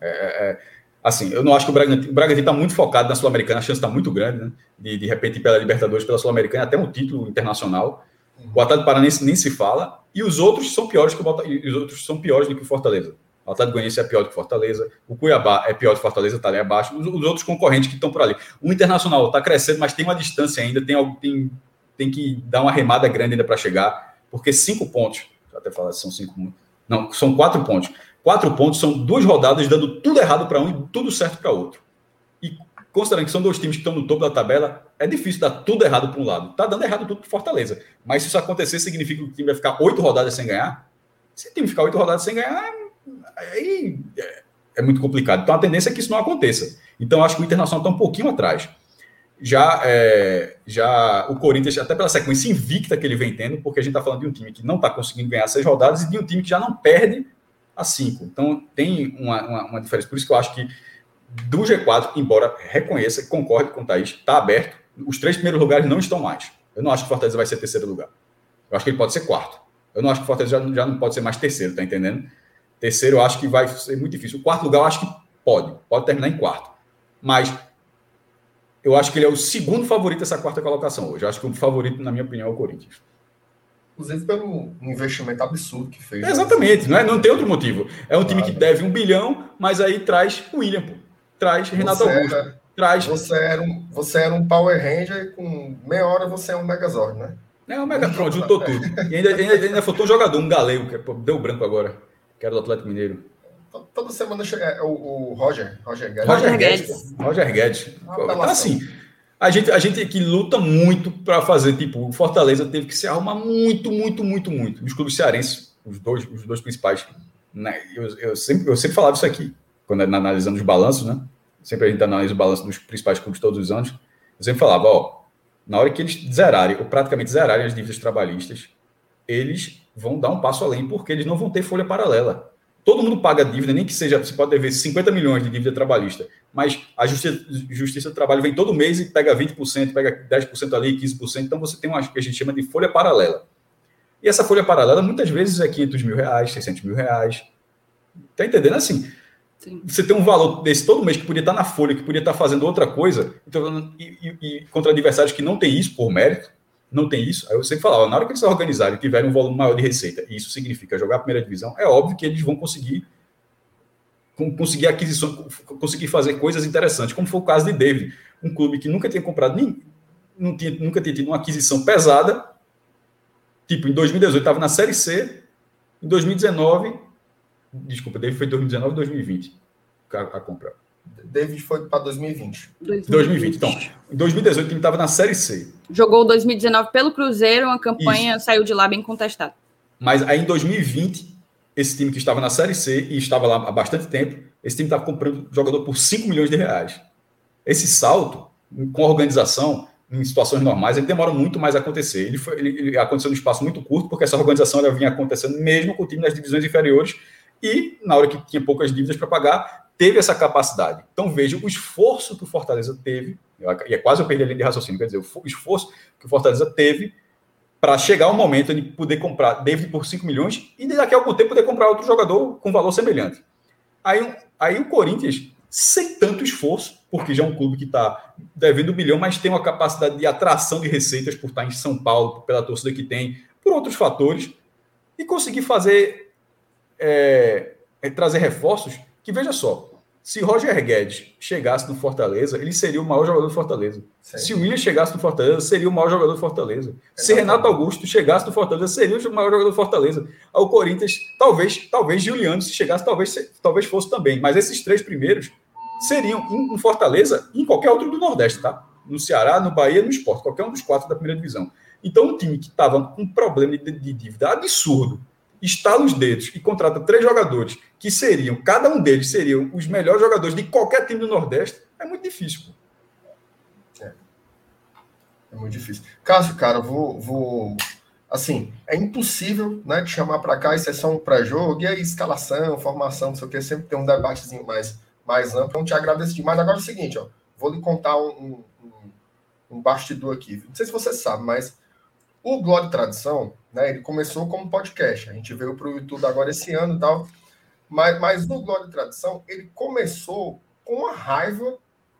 É, é, é assim, eu não acho que o Bragantino, o Bragantino está muito focado na Sul-Americana, a chance está muito grande, né? De, de repente, pela Libertadores, pela Sul-Americana, até um título internacional. O Atlético Paranense nem se fala, e os outros são piores que o os outros são piores do que o Fortaleza. O Atlético Goianiense é pior do que o Fortaleza, o Cuiabá é pior do que o Fortaleza, está ali abaixo, os, os, outros concorrentes que estão por ali. O Internacional está crescendo, mas tem uma distância ainda, tem, tem tem que dar uma remada grande ainda para chegar, porque cinco pontos, até falar são cinco, não, são quatro pontos. Quatro pontos são duas rodadas dando tudo errado para um e tudo certo para outro. E considerando que são dois times que estão no topo da tabela, é difícil dar tudo errado para um lado. Está dando errado tudo para Fortaleza. Mas se isso acontecer, significa que o time vai ficar oito rodadas sem ganhar. Se o time ficar oito rodadas sem ganhar, aí é, é muito complicado. Então a tendência é que isso não aconteça. Então acho que o Internacional está um pouquinho atrás já, é, já o Corinthians, até pela sequência invicta que ele vem tendo, porque a gente está falando de um time que não está conseguindo ganhar seis rodadas e de um time que já não perde a cinco. Então tem uma, uma, uma diferença. Por isso que eu acho que do G4, embora reconheça concorde com o Thaís, está aberto. Os três primeiros lugares não estão mais. Eu não acho que o Fortaleza vai ser terceiro lugar. Eu acho que ele pode ser quarto. Eu não acho que o Fortaleza já, já não pode ser mais terceiro, tá entendendo? Terceiro, eu acho que vai ser muito difícil. O quarto lugar, eu acho que pode. Pode terminar em quarto. Mas eu acho que ele é o segundo favorito dessa quarta colocação hoje. Eu acho que o favorito, na minha opinião, é o Corinthians. Inclusive pelo investimento absurdo que fez. É, exatamente, não, é, não tem outro motivo. É um time que deve um bilhão, mas aí traz o William, pô. traz Renato você Augusto. Era, traz... Você, era um, você era um Power Ranger e com meia hora você é um Megazord, né? É, um Mega, pronto, juntou tudo. E ainda, ainda, ainda faltou um jogador, um galego, que deu branco agora, que era do Atlético Mineiro. Toda semana chega é, o, o Roger, Roger Guedes. Roger Guedes. Roger Guedes. Ah, então, assim, a gente, a gente aqui luta muito para fazer, tipo, o Fortaleza teve que se arrumar muito, muito, muito, muito. Os clubes cearenses, os dois, os dois principais, né? eu, eu, sempre, eu sempre falava isso aqui, quando analisando os balanços, né? Sempre a gente analisa o balanço dos principais clubes todos os anos. Eu sempre falava, ó, na hora que eles zerarem, ou praticamente zerarem as dívidas trabalhistas, eles vão dar um passo além, porque eles não vão ter folha paralela. Todo mundo paga dívida, nem que seja, você pode dever 50 milhões de dívida trabalhista, mas a Justiça, justiça do Trabalho vem todo mês e pega 20%, pega 10% ali, 15%, então você tem uma que a gente chama de folha paralela. E essa folha paralela muitas vezes é 500 mil reais, 600 mil reais. Tá entendendo? Assim, Sim. você tem um valor desse todo mês que podia estar na folha, que podia estar fazendo outra coisa, então, e, e, e contra adversários que não tem isso por mérito, não tem isso. Aí eu sempre falava, na hora que eles se organizarem e tiverem um volume maior de receita, e isso significa jogar a primeira divisão, é óbvio que eles vão conseguir conseguir aquisição, conseguir fazer coisas interessantes, como foi o caso de David, um clube que nunca tinha comprado nem não tinha, nunca tinha tido uma aquisição pesada. Tipo, em 2018 estava na Série C, em 2019, desculpa, David foi 2019 2020 a, a compra. David foi para 2020. 2020. 2020. Então, em 2018 o time estava na Série C. Jogou 2019 pelo Cruzeiro, uma campanha Isso. saiu de lá bem contestada. Mas aí em 2020, esse time que estava na Série C e estava lá há bastante tempo, esse time estava comprando jogador por 5 milhões de reais. Esse salto, com a organização, em situações normais, ele demora muito mais a acontecer. Ele, foi, ele, ele aconteceu num espaço muito curto, porque essa organização ela vinha acontecendo mesmo com o time nas divisões inferiores, e na hora que tinha poucas dívidas para pagar, teve essa capacidade. Então veja o esforço que o Fortaleza teve, e é quase eu perdi a linha de raciocínio, quer dizer, o esforço que o Fortaleza teve para chegar ao momento de poder comprar David por 5 milhões e daqui a algum tempo poder comprar outro jogador com valor semelhante. Aí, aí o Corinthians, sem tanto esforço, porque já é um clube que está devendo um bilhão, mas tem uma capacidade de atração de receitas por estar em São Paulo, pela torcida que tem, por outros fatores, e conseguir fazer, é, é, trazer reforços que, veja só, se Roger Guedes chegasse no Fortaleza, ele seria o maior jogador do Fortaleza. Sim. Se o William chegasse no Fortaleza, seria o maior jogador do Fortaleza. Se Renato Augusto chegasse no Fortaleza, seria o maior jogador do Fortaleza. O Corinthians, talvez, talvez Juliano, se chegasse, talvez, talvez fosse também. Mas esses três primeiros seriam em Fortaleza e em qualquer outro do Nordeste, tá? No Ceará, no Bahia, no Esporte, qualquer um dos quatro da primeira divisão. Então, um time que estava com um problema de, de dívida absurdo, estala os dedos e contrata três jogadores que seriam, cada um deles seriam os melhores jogadores de qualquer time do Nordeste, é muito difícil. É. é muito difícil. Cássio, cara, vou, vou. Assim, é impossível né, te chamar para cá, isso é só um pré-jogo, e aí escalação, formação, não sei o que, sempre tem um debatezinho mais, mais amplo. Então, te agradeço demais. Agora é o seguinte, ó, vou lhe contar um, um, um bastidor aqui. Não sei se você sabe, mas o Glória e Tradição, né, ele começou como podcast. A gente veio para o YouTube agora esse ano e tal. Mas, mas no Glória e Tradição, ele começou com a raiva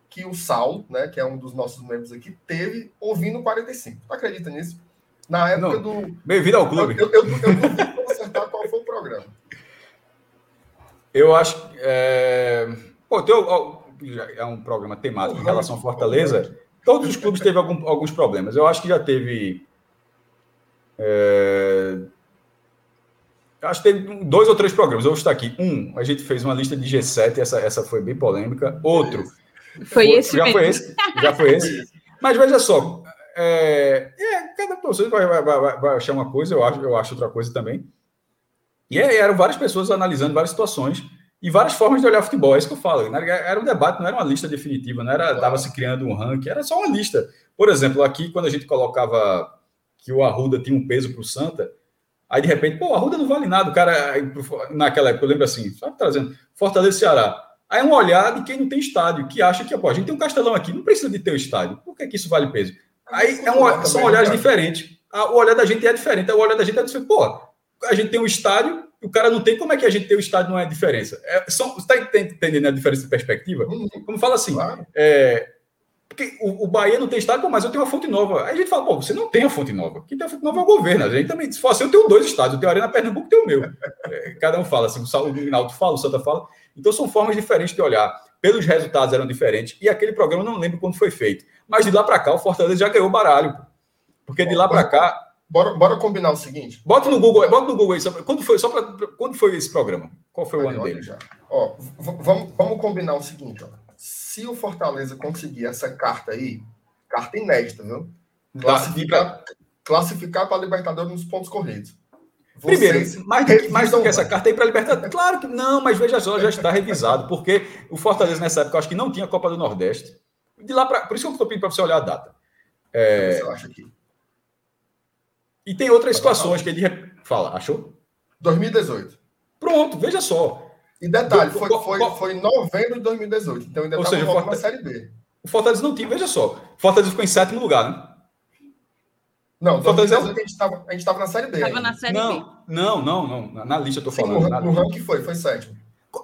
que o Saulo, né, que é um dos nossos membros aqui, teve ouvindo 45. Tu acredita nisso? Na época Não, do. Bem-vindo ao clube. Eu, eu, eu, eu vou acertar qual foi o programa. Eu acho. É... Pô, teu, é um programa temático em relação à Fortaleza. Todos os clubes teve algum, alguns problemas. Eu acho que já teve é... Acho que teve dois ou três programas. Eu vou estar aqui. Um, a gente fez uma lista de G7, essa, essa foi bem polêmica. Outro. Foi esse já foi esse. Já foi esse. Mas veja só. É, é cada pessoa vai, vai, vai, vai, achar uma coisa, eu acho, eu acho outra coisa também. E é, eram várias pessoas analisando várias situações e várias formas de olhar futebol. É isso que eu falo. Era um debate, não era uma lista definitiva, não era estava se criando um ranking, era só uma lista. Por exemplo, aqui, quando a gente colocava que o Arruda tinha um peso para o Santa. Aí, de repente, pô, o Arruda não vale nada. O cara, naquela época, eu lembro assim, só trazendo Fortaleza Ceará. Aí é um olhar de quem não tem estádio, que acha que, pô, a gente tem um castelão aqui, não precisa de ter o estádio. Por que, que isso vale peso? Aí é um, são olhares diferentes. O olhar da gente é diferente. O olhar da gente é diferente. Pô, a gente tem um estádio, o cara não tem. Como é que a gente tem o estádio não é diferença? É, são, você está entendendo a diferença de perspectiva? Uhum. Como fala assim, é, porque o, o Bahia não tem estádio, mas eu tenho uma fonte nova. Aí a gente fala, pô, você não tem a fonte nova. Quem tem a fonte nova é o governo. A gente também, se fosse, eu tenho dois estádios, eu tenho a Arena Pernambuco e tenho o meu. É, cada um fala, assim, o Rinaldo fala, o Santa fala. Então são formas diferentes de olhar. Pelos resultados eram diferentes. E aquele programa não lembro quando foi feito. Mas de lá para cá, o Fortaleza já ganhou baralho. Porque de lá para cá. Bora, bora combinar o seguinte. Bota no Google, bota no Google aí. Só, quando foi, só pra, quando foi esse programa? Qual foi o ano dele? Já. Ó, vamos, vamos combinar o seguinte, ó se o Fortaleza conseguir essa carta aí, carta inédita, viu? Classificar, classificar para a Libertadores nos pontos corridos. Primeiro, mais do, que, mais do que essa carta aí para a Libertadores. Claro que não, mas veja só, já está revisado, porque o Fortaleza nessa época eu acho que não tinha Copa do Nordeste. De lá para. Por isso que eu estou pedindo para você olhar a data. É... Eu acho aqui. E tem outras situações que ele fala, achou? 2018. Pronto, veja só. E detalhe, foi, foi, foi em novembro de 2018. Então ainda estava Fortaleza, na Série B. O Fortaleza não tinha, veja só. O Fortaleza ficou em sétimo lugar, né? Não, Fortaleza... a gente estava na Série B. Estava na Série não, B. Não, não, não. Na lista eu tô Sim, falando. No, no ranking foi, foi sétimo.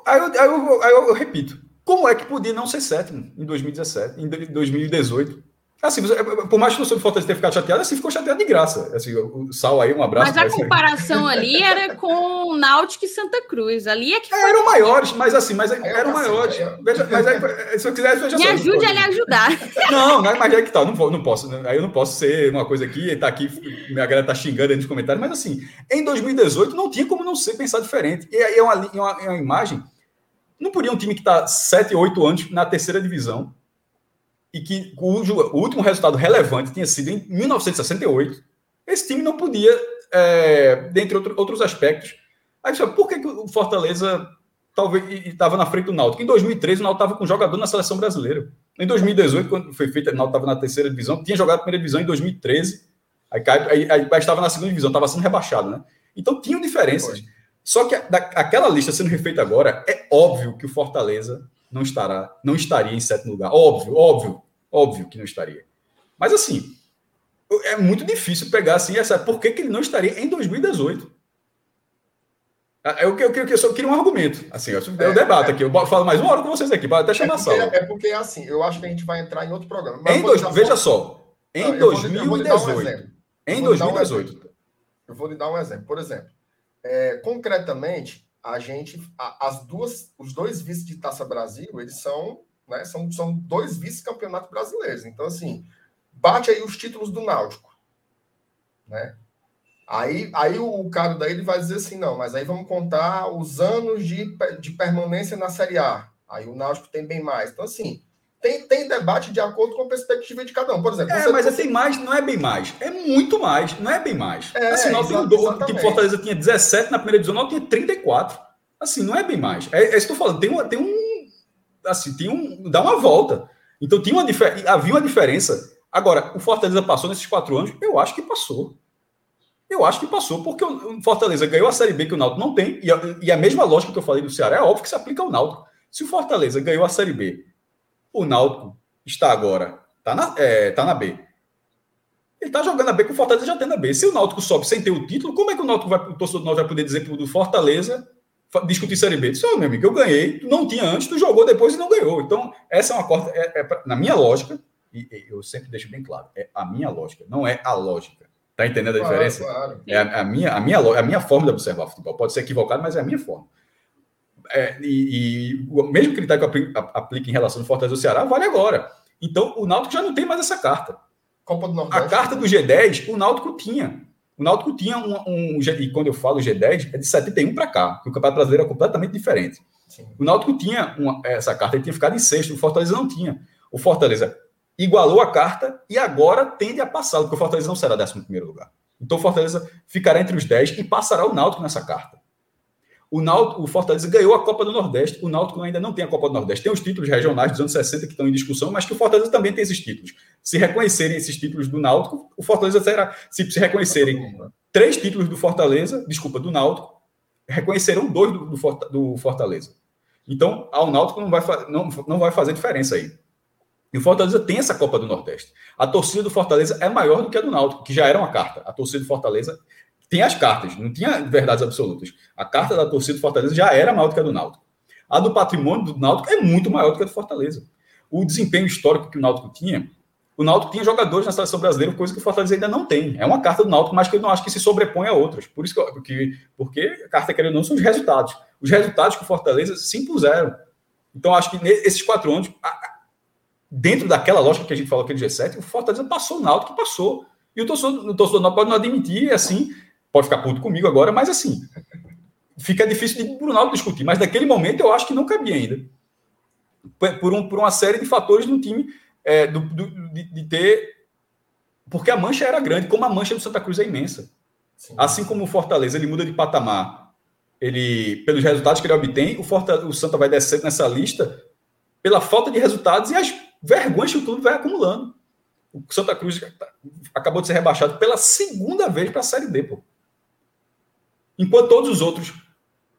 Aí, eu, aí, eu, aí eu, eu, repito. Como é que podia não ser sétimo em 2017, em 2018? Assim, por mais que o Fortaleza tenha ficado chateado, assim ficou chateado de graça. Assim, o Sal aí, um abraço. Mas a comparação ali era com Náutico e Santa Cruz. Ali é que foi... Eram maiores, mas assim, mas eram maiores. Veja, mas aí, se eu quisesse, veja Me só, ajude a lhe ajudar. Não, não, mas é que tá, não, não posso. Né? Aí eu não posso ser uma coisa aqui, tá aqui, minha galera tá xingando aí nos comentários, mas assim, em 2018 não tinha como não ser pensar diferente. E aí é uma, é uma, é uma imagem. Não podia um time que está 7, 8 anos na terceira divisão e que cujo o último resultado relevante tinha sido em 1968, esse time não podia, é, dentre outro, outros aspectos. Aí você por que, que o Fortaleza talvez estava na frente do Náutico? Em 2013, o Náutico estava com um jogador na seleção brasileira. Em 2018, quando foi feito, o Náutico estava na terceira divisão, tinha jogado a primeira divisão em 2013, aí, aí, aí, aí estava na segunda divisão, estava sendo rebaixado, né? Então tinham diferenças. Só que da, aquela lista sendo refeita agora, é óbvio que o Fortaleza não estará, não estaria em sétimo lugar. Óbvio, óbvio, óbvio que não estaria. Mas assim, é muito difícil pegar assim essa. Por que, que ele não estaria em 2018? Eu, eu, eu, eu só queria um argumento. Assim, eu, eu é, debato é. aqui. Eu falo mais uma hora com vocês aqui, pode até chamar é porque, a sala. É porque, assim, eu acho que a gente vai entrar em outro programa. Em dois, veja só. Em Não, 2018. em 2018. eu vou lhe dar um exemplo. Por exemplo, é, concretamente, a gente, as duas, os dois vices de Taça Brasil, eles são, né, são, são dois vice-campeonatos brasileiros. Então, assim, bate aí os títulos do Náutico, né? Aí, aí o cara daí ele vai dizer assim, não, mas aí vamos contar os anos de, de permanência na Série A. Aí o Náutico tem bem mais. Então, assim, tem, tem debate de acordo com a perspectiva de cada um. Por exemplo, é, mas tem mais, não é bem mais. É muito mais, não é bem mais. É, assim, nós tem do, tipo, Fortaleza tinha 17 na primeira divisão, nós tinha 34. Assim, não é bem mais. É, é isso que eu tô falando. Tem, uma, tem um. Assim, tem um. Dá uma volta. Então tinha uma havia uma diferença. Agora, o Fortaleza passou nesses quatro anos? Eu acho que passou. Eu acho que passou, porque o Fortaleza ganhou a Série B que o Náutico não tem, e a, e a mesma lógica que eu falei do Ceará é óbvio que se aplica ao Náutico. Se o Fortaleza ganhou a Série B, o Náutico está agora, está na, é, tá na B. Ele está jogando a B com o Fortaleza já tem na B. Se o Náutico sobe sem ter o título, como é que o Náutico vai, o torcedor do Náutico vai poder dizer para o Fortaleza discutir Série B? Disse, oh, meu amigo, eu ganhei, tu não tinha antes, tu jogou depois e não ganhou. Então, essa é uma corta, é, é, na minha lógica, e, e eu sempre deixo bem claro, é a minha lógica, não é a lógica. Tá entendendo a diferença? Claro. É a, a, minha, a, minha, a minha forma de observar futebol. Pode ser equivocado, mas é a minha forma. É, e, e, o mesmo critério que eu aplico em relação ao Fortaleza do Ceará vale agora. Então, o Náutico já não tem mais essa carta. Copa do Nordeste. A carta do G10, o Náutico tinha. O Náutico tinha um, um, e quando eu falo G10, é de 71 para cá, porque o Campeonato Brasileiro é completamente diferente. Sim. O Náutico tinha uma, essa carta, ele tinha ficado em sexto, o Fortaleza não tinha. O Fortaleza igualou a carta e agora tende a passar, porque o Fortaleza não será 11 lugar. Então o Fortaleza ficará entre os 10 e passará o Náutico nessa carta. O, Náutico, o Fortaleza ganhou a Copa do Nordeste, o Náutico ainda não tem a Copa do Nordeste. Tem os títulos regionais dos anos 60 que estão em discussão, mas que o Fortaleza também tem esses títulos. Se reconhecerem esses títulos do Náutico, o Fortaleza será. Se, se reconhecerem três títulos do Fortaleza, desculpa, do Náutico, reconhecerão dois do, do Fortaleza. Então, ao Náutico não vai, não, não vai fazer diferença aí. E o Fortaleza tem essa Copa do Nordeste. A torcida do Fortaleza é maior do que a do Náutico, que já era uma carta. A torcida do Fortaleza tem as cartas, não tinha verdades absolutas. A carta da torcida do Fortaleza já era maior do que a do Náutico. A do patrimônio do Náutico é muito maior do que a do Fortaleza. O desempenho histórico que o Náutico tinha, o Náutico tinha jogadores na seleção brasileira, coisa que o Fortaleza ainda não tem. É uma carta do Náutico, mas que eu não acho que se sobrepõe a outras. Por isso que porque, porque a carta querendo não são os resultados. Os resultados que o Fortaleza se impuseram. Então, acho que nesses quatro anos, dentro daquela lógica que a gente falou, aquele G7, o Fortaleza passou o Náutico, passou. E o torcedor, o torcedor não pode não admitir, assim, pode ficar puto comigo agora, mas assim, fica difícil de o Náutico discutir. Mas naquele momento eu acho que não cabia ainda. Por, um, por uma série de fatores no time, é, do, do, de, de, ter. Porque a mancha era grande, como a mancha do Santa Cruz é imensa. Sim. Assim como o Fortaleza ele muda de patamar, ele pelos resultados que ele obtém, o, Fortaleza, o Santa vai descendo nessa lista pela falta de resultados e as vergonhas que o clube vai acumulando. O Santa Cruz acabou de ser rebaixado pela segunda vez para a Série D, pô. Enquanto todos os outros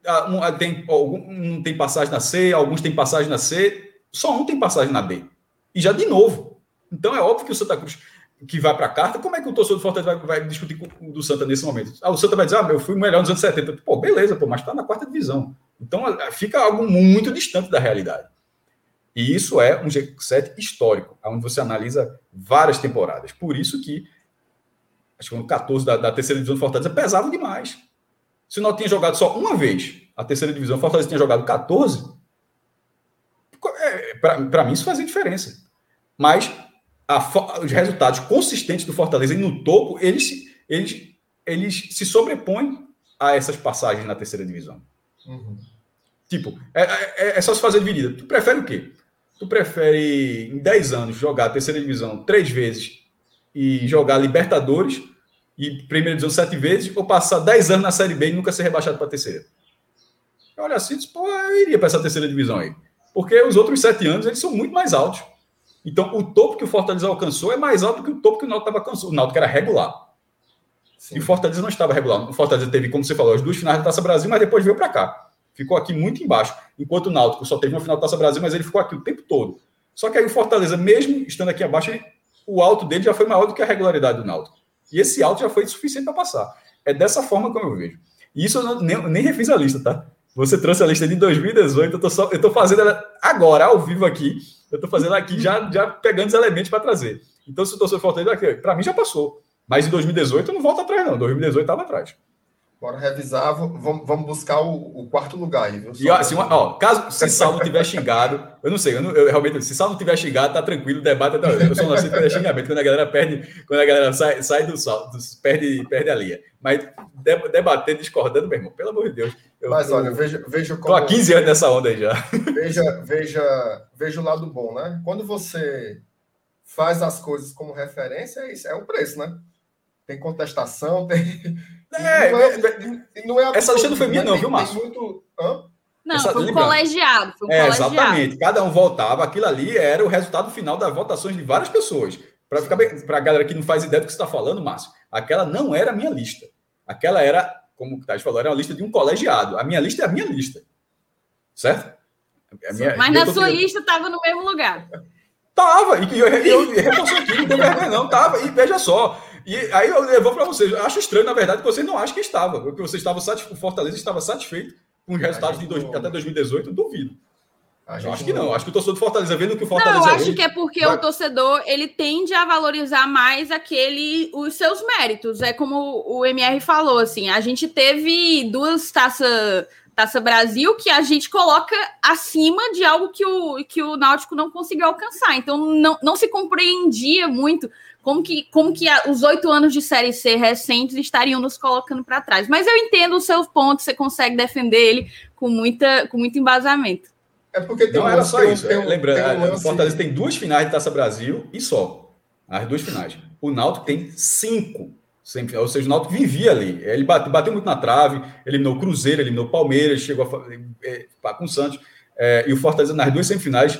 ah, um, ah, tem, um tem passagem na C, alguns têm passagem na C, só um tem passagem na B. E já de novo. Então é óbvio que o Santa Cruz, que vai para a carta, como é que o torcedor do Fortaleza vai, vai, discutir com o do Santa nesse momento? Ah, o Santa vai dizer, ah, eu fui melhor nos anos 70. Pô, beleza, pô, mas está na quarta divisão. Então ah, fica algo muito distante da realidade. E isso é um G7 histórico, onde você analisa várias temporadas. Por isso que, acho que no 14 da, da terceira divisão do Fortaleza pesava demais. Se não tinha jogado só uma vez a terceira divisão, o Fortaleza tinha jogado 14, é, para mim isso fazia diferença. Mas a, os resultados consistentes do Fortaleza e no topo, eles, eles, eles se sobrepõem a essas passagens na terceira divisão. Uhum. Tipo, é, é, é, só se fazer dividida. Tu prefere o quê? Tu prefere, em 10 anos, jogar a terceira divisão três vezes e jogar Libertadores e primeira divisão sete vezes, ou passar 10 anos na Série B e nunca ser rebaixado para a terceira? Olha assim, pô, eu iria para essa terceira divisão aí. Porque os outros sete anos eles são muito mais altos. Então, o topo que o Fortaleza alcançou é mais alto que o topo que o Náutico estava alcançando. O Náutico era regular. Sim. E o Fortaleza não estava regular. O Fortaleza teve, como você falou, as duas finais da Taça Brasil, mas depois veio para cá. Ficou aqui muito embaixo. Enquanto o Náutico só teve uma final da Taça Brasil, mas ele ficou aqui o tempo todo. Só que aí o Fortaleza, mesmo estando aqui abaixo, ele, o alto dele já foi maior do que a regularidade do Náutico. E esse alto já foi suficiente para passar. É dessa forma como eu vejo. E isso eu não, nem, nem refiz a lista, tá? Você trouxe a lista de 2018, eu tô, só, eu tô fazendo ela agora, ao vivo aqui. Eu tô fazendo aqui já, já pegando os elementos para trazer. Então, se o torcedor Fortaleza, para mim já passou. Mas em 2018 eu não volto atrás, não. 2018 estava atrás. Bora revisar, vamos, vamos buscar o, o, quarto lugar aí, viu? E assim, ó, caso se Saulo tiver xingado, eu não sei, eu, não, eu realmente, se Saulo tiver xingado, tá tranquilo, o debate tá, eu sou nascido para xingamento, quando a galera perde, quando a galera sai, sai do salto, perde, perde a linha. Mas debater, discordando, meu irmão, pelo amor de Deus. Eu, Mas olha, veja, veja como. Tô há 15 anos nessa onda aí já. Veja, veja, veja o lado bom, né? Quando você faz as coisas como referência, é isso, é o preço, né? Tem contestação, tem é, não é, é, não é essa lista não foi minha, não, viu, Márcio? Muito... Não, essa, foi um colegiado. Foi um é, colegiado. Exatamente. Cada um votava. Aquilo ali era o resultado final das votações de várias pessoas. Para ficar para a galera que não faz ideia do que você está falando, Márcio, aquela não era a minha lista. Aquela era, como o Tati falou, era uma lista de um colegiado. A minha lista é a minha lista. Certo? Minha, Mas na sua lista estava no mesmo lugar. Tava, e eu, eu, eu, eu reforço aqui, não tem vergonha, não, tava, e veja só, e aí eu levo para vocês. Eu acho estranho, na verdade, que vocês não acham que estava. Porque vocês estavam satisfeitos, o Fortaleza estava satisfeito com os resultados de dois, até 2018, duvido. Eu acho que não. Acho que o torcedor do Fortaleza, vendo que o Fortaleza. Não, eu acho hoje, que é porque vai... o torcedor ele tende a valorizar mais aquele os seus méritos. É como o MR falou, assim, a gente teve duas taças Taça Brasil que a gente coloca acima de algo que o, que o Náutico não conseguiu alcançar. Então não, não se compreendia muito como que, como que a, os oito anos de Série C recentes estariam nos colocando para trás. Mas eu entendo o seu ponto, você consegue defender ele com, muita, com muito embasamento. É porque tem não um era só isso. Tem, lembrando, tem um lance... o Fortaleza tem duas finais de Taça Brasil e só. As duas finais. O Náutico tem cinco. Sempre, ou seja, o Náutico vivia ali. Ele bateu, bateu muito na trave, eliminou o Cruzeiro, eliminou o Palmeiras, chegou a, é, com o Santos. É, e o Fortaleza, nas duas semifinais,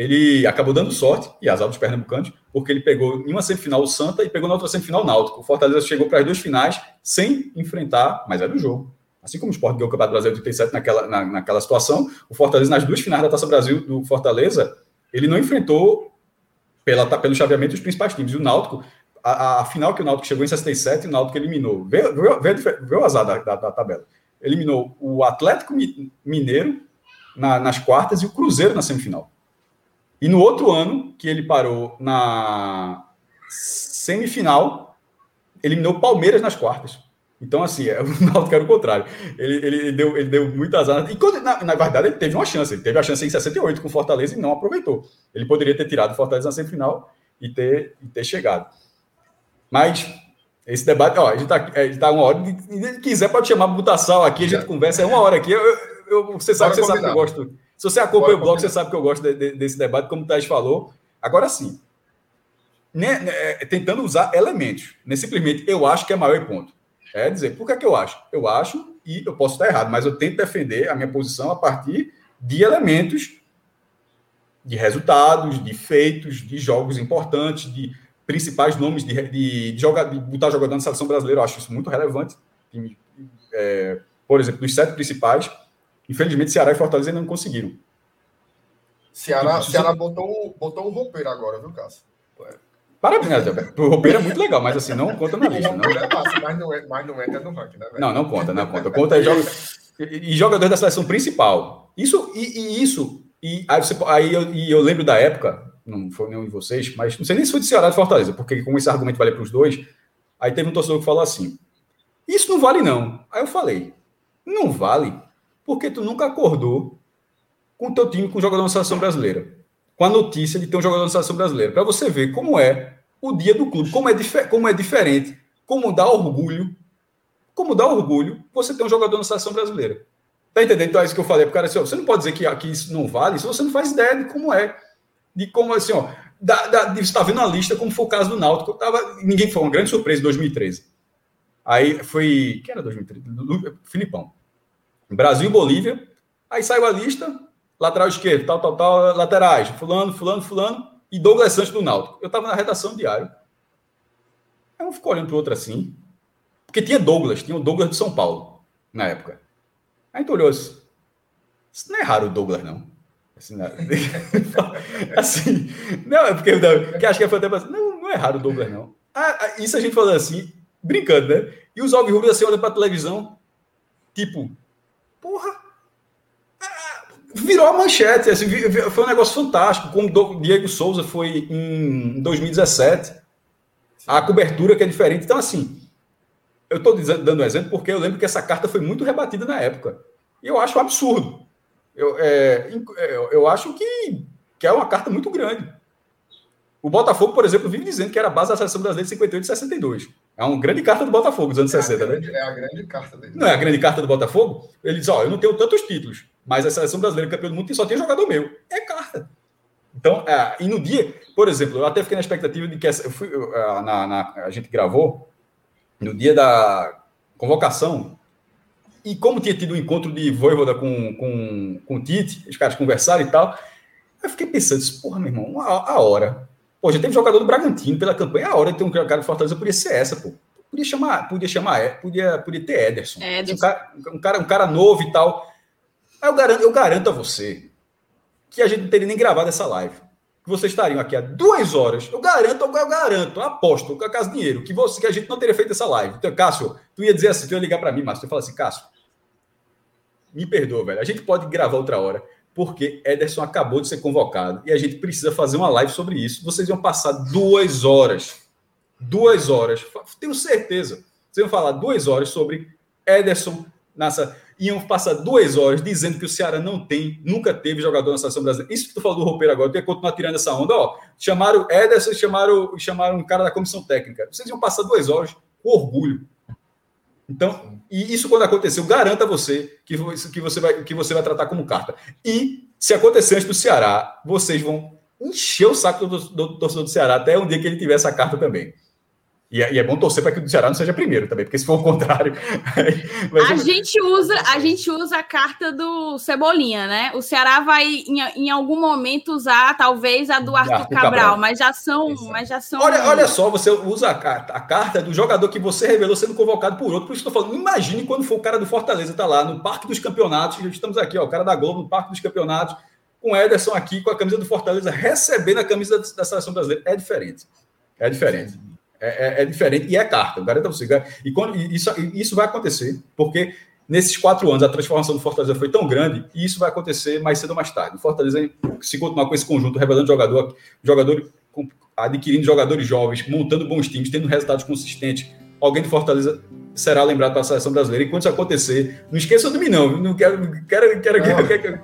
ele acabou dando sorte, e azar dos pernambucanos, porque ele pegou em uma semifinal o Santa e pegou na outra semifinal o Náutico. O Fortaleza chegou para as duas finais sem enfrentar, mas era o jogo. Assim como o Sport ganhou o Campeonato Brasileiro de 87 naquela, na, naquela situação, o Fortaleza, nas duas finais da Taça Brasil do Fortaleza, ele não enfrentou pela, pelo chaveamento os principais times. E o Náutico, a, a, final que o Náutico chegou em 67, o Náutico eliminou. Veio, veio, veio o azar da, da, da, tabela. Eliminou o Atlético Mineiro na, nas quartas e o Cruzeiro na semifinal. E no outro ano, que ele parou na semifinal, eliminou o Palmeiras nas quartas. Então, assim, é, o Náutico era o contrário. Ele, ele, deu, ele deu muita azar. E, quando, na, na, verdade, ele teve uma chance. Ele teve a chance em 68 com o Fortaleza e não aproveitou. Ele poderia ter tirado o Fortaleza na semifinal e ter, e ter chegado. Mas, esse debate, ó, a gente está é, tá uma hora. Se quiser, pode chamar Butassal aqui, a gente conversa. É uma hora aqui. Eu, eu, você sabe, você sabe que eu gosto se você acompanha o blog, você sabe que eu gosto de, de, desse debate, como o Thais falou. Agora sim, né, né, é, tentando usar elementos. Né, simplesmente, eu acho que é maior ponto. É dizer, por que, é que eu acho? Eu acho, e eu posso estar errado, mas eu tento defender a minha posição a partir de elementos de resultados, de feitos, de jogos importantes, de principais nomes de, de, de, jogar, de botar jogador na seleção brasileira. Eu acho isso muito relevante. É, por exemplo, dos sete principais, Infelizmente, Ceará e Fortaleza ainda não conseguiram. Ceará, Ceará botou, botou um roupeiro agora, viu, Cássio? Parabéns, né, O roupeiro é muito legal, mas assim, não conta na lista. Não. É fácil, mas não, é, mas não entra no ranking, né? Velho? Não, não conta, não conta. Conta e, joga, e, jogador da seleção principal. Isso, e, e isso, e aí, você, aí eu, e eu lembro da época, não foi nenhum de vocês, mas não sei nem se foi de Ceará de Fortaleza, porque como esse argumento vale para os dois, aí teve um torcedor que falou assim: Isso não vale, não. Aí eu falei: Não vale porque tu nunca acordou com o teu time com o jogador da seleção brasileira. Com a notícia de ter um jogador da seleção brasileira. Para você ver como é o dia do clube, como é, como é diferente, como dá orgulho, como dá orgulho você ter um jogador na seleção brasileira. Tá entendendo? Então é isso que eu falei pro cara assim, ó, você não pode dizer que aqui isso não vale se você não faz ideia de como é. De como assim, ó, da, da, de, você está vendo a lista, como foi o caso do Náutico. Tava, ninguém foi uma grande surpresa em 2013. Aí foi. Quem era 2013? Filipão. Brasil e Bolívia. Aí saiu a lista, lateral esquerdo, tal, tal, tal, laterais, fulano, fulano, fulano, e Douglas Santos do Náutico. Eu estava na redação diário. Aí um ficou olhando para o outro assim, porque tinha Douglas, tinha o Douglas de São Paulo, na época. Aí gente olhou assim, isso não é raro o Douglas, não. Assim, não, assim, não é porque, não, que acho que foi até assim, não, não é raro o Douglas, não. Ah, ah, isso a gente falando assim, brincando, né? E os Alves Rubros assim, olhando para a televisão, tipo, porra, é, virou a manchete, assim, foi um negócio fantástico, como o Diego Souza foi em 2017, a cobertura que é diferente, então assim, eu estou dando um exemplo porque eu lembro que essa carta foi muito rebatida na época, e eu acho um absurdo, eu, é, eu acho que, que é uma carta muito grande, o Botafogo, por exemplo, vive dizendo que era a base da seleção brasileira de 58 e 62. É uma grande carta do Botafogo dos anos é 60, grande, né? É a grande carta dele. Não é a grande carta do Botafogo? Ele diz: Ó, eu não tenho tantos títulos, mas a seleção brasileira campeão do mundo só tem jogador meu. É carta. Então, é, e no dia, por exemplo, eu até fiquei na expectativa de que essa, eu fui, eu, na, na, a gente gravou no dia da convocação, e como tinha tido um encontro de Voivoda com, com, com o Tite, os caras conversaram e tal, eu fiquei pensando, porra, meu irmão, a, a hora Pô, já teve jogador do Bragantino pela campanha. A hora de ter um cara de Fortaleza podia ser essa, pô. Podia chamar, podia chamar, é, podia, podia ter Ederson. Ederson. Um, cara, um, cara, um cara novo e tal. Eu garanto, eu garanto a você que a gente não teria nem gravado essa live. Que vocês estariam aqui há duas horas. Eu garanto, eu garanto, eu aposto, com a casa dinheiro, que, você, que a gente não teria feito essa live. Então, Cássio, tu ia dizer assim, tu ia ligar para mim, mas tu ia falar assim, Cássio, me perdoa, velho. A gente pode gravar outra hora porque Ederson acabou de ser convocado e a gente precisa fazer uma live sobre isso. Vocês iam passar duas horas, duas horas, tenho certeza. Vocês iam falar duas horas sobre Ederson nessa. Iam passar duas horas dizendo que o Ceará não tem, nunca teve jogador na seleção brasileira. Isso que tu falou do roupeiro agora, tenho que continuar tirando essa onda. Ó, chamaram Ederson, chamaram, chamaram um cara da comissão técnica. Vocês iam passar duas horas com orgulho. Então, e isso quando aconteceu, garanta você que, que, você vai, que você vai tratar como carta. E se acontecer antes do Ceará, vocês vão encher o saco do, do, do torcedor do Ceará até um dia que ele tiver essa carta também. E é, e é, bom torcer para que o Ceará não seja primeiro também, porque se for o contrário. a, gente usa, a gente usa a carta do Cebolinha, né? O Ceará vai, em, em algum momento, usar talvez a do Arthur, Arthur Cabral, Cabral, mas já são. Mas já são... Olha, olha só, você usa a carta, a carta do jogador que você revelou sendo convocado por outro. Por isso que eu tô falando, imagine quando for o cara do Fortaleza, tá lá no Parque dos Campeonatos, estamos aqui, ó, o cara da Globo no Parque dos Campeonatos, com o Ederson aqui, com a camisa do Fortaleza, recebendo a camisa da, da seleção brasileira. É diferente. É diferente. É, é, é, diferente e é carta, garanto a você. E quando, isso, isso vai acontecer, porque nesses quatro anos a transformação do Fortaleza foi tão grande e isso vai acontecer mais cedo ou mais tarde. O Fortaleza, se continuar com esse conjunto, revelando jogador, jogador adquirindo jogadores jovens, montando bons times, tendo resultados consistentes, alguém do Fortaleza será lembrado para a seleção brasileira. E quando isso acontecer, não esqueça de mim, não. Não quero, quero, quero, quero, quero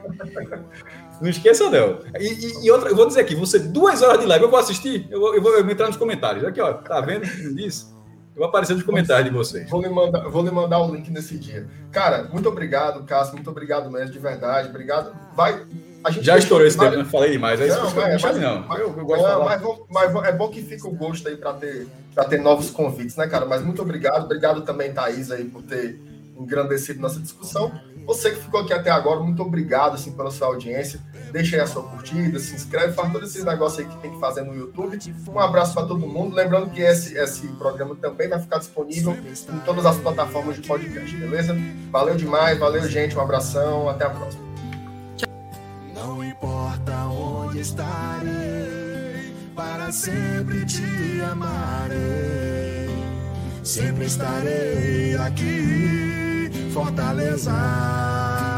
não esqueça, não. E, e, e, outra, eu vou dizer aqui, você duas horas de live, eu vou assistir, eu vou, eu vou, entrar nos comentários. Aqui, ó, tá vendo isso? Eu vou aparecer nos comentários de vocês. Vou lhe, mandar, vou lhe mandar o link nesse dia. Cara, muito obrigado, Cássio, muito obrigado mesmo, de verdade. Obrigado. Vai. A gente Já estourou esse tempo, não falei demais. É não, mas, mas, não. Mas, eu, eu gosto não, mas, mas, é bom que fica o gosto aí para ter, ter novos convites, né, cara? Mas muito obrigado. Obrigado também, Thaís, aí, por ter engrandecido nossa discussão. Você que ficou aqui até agora, muito obrigado assim, pela sua audiência. Deixa aí a sua curtida, se inscreve, faz todos esses negócios aí que tem que fazer no YouTube. Um abraço para todo mundo. Lembrando que esse, esse programa também vai ficar disponível em todas as plataformas de podcast, beleza? Valeu demais, valeu, gente. Um abração, até a próxima. Não importa onde estarei, para sempre te amarei. Sempre estarei aqui, Fortaleza.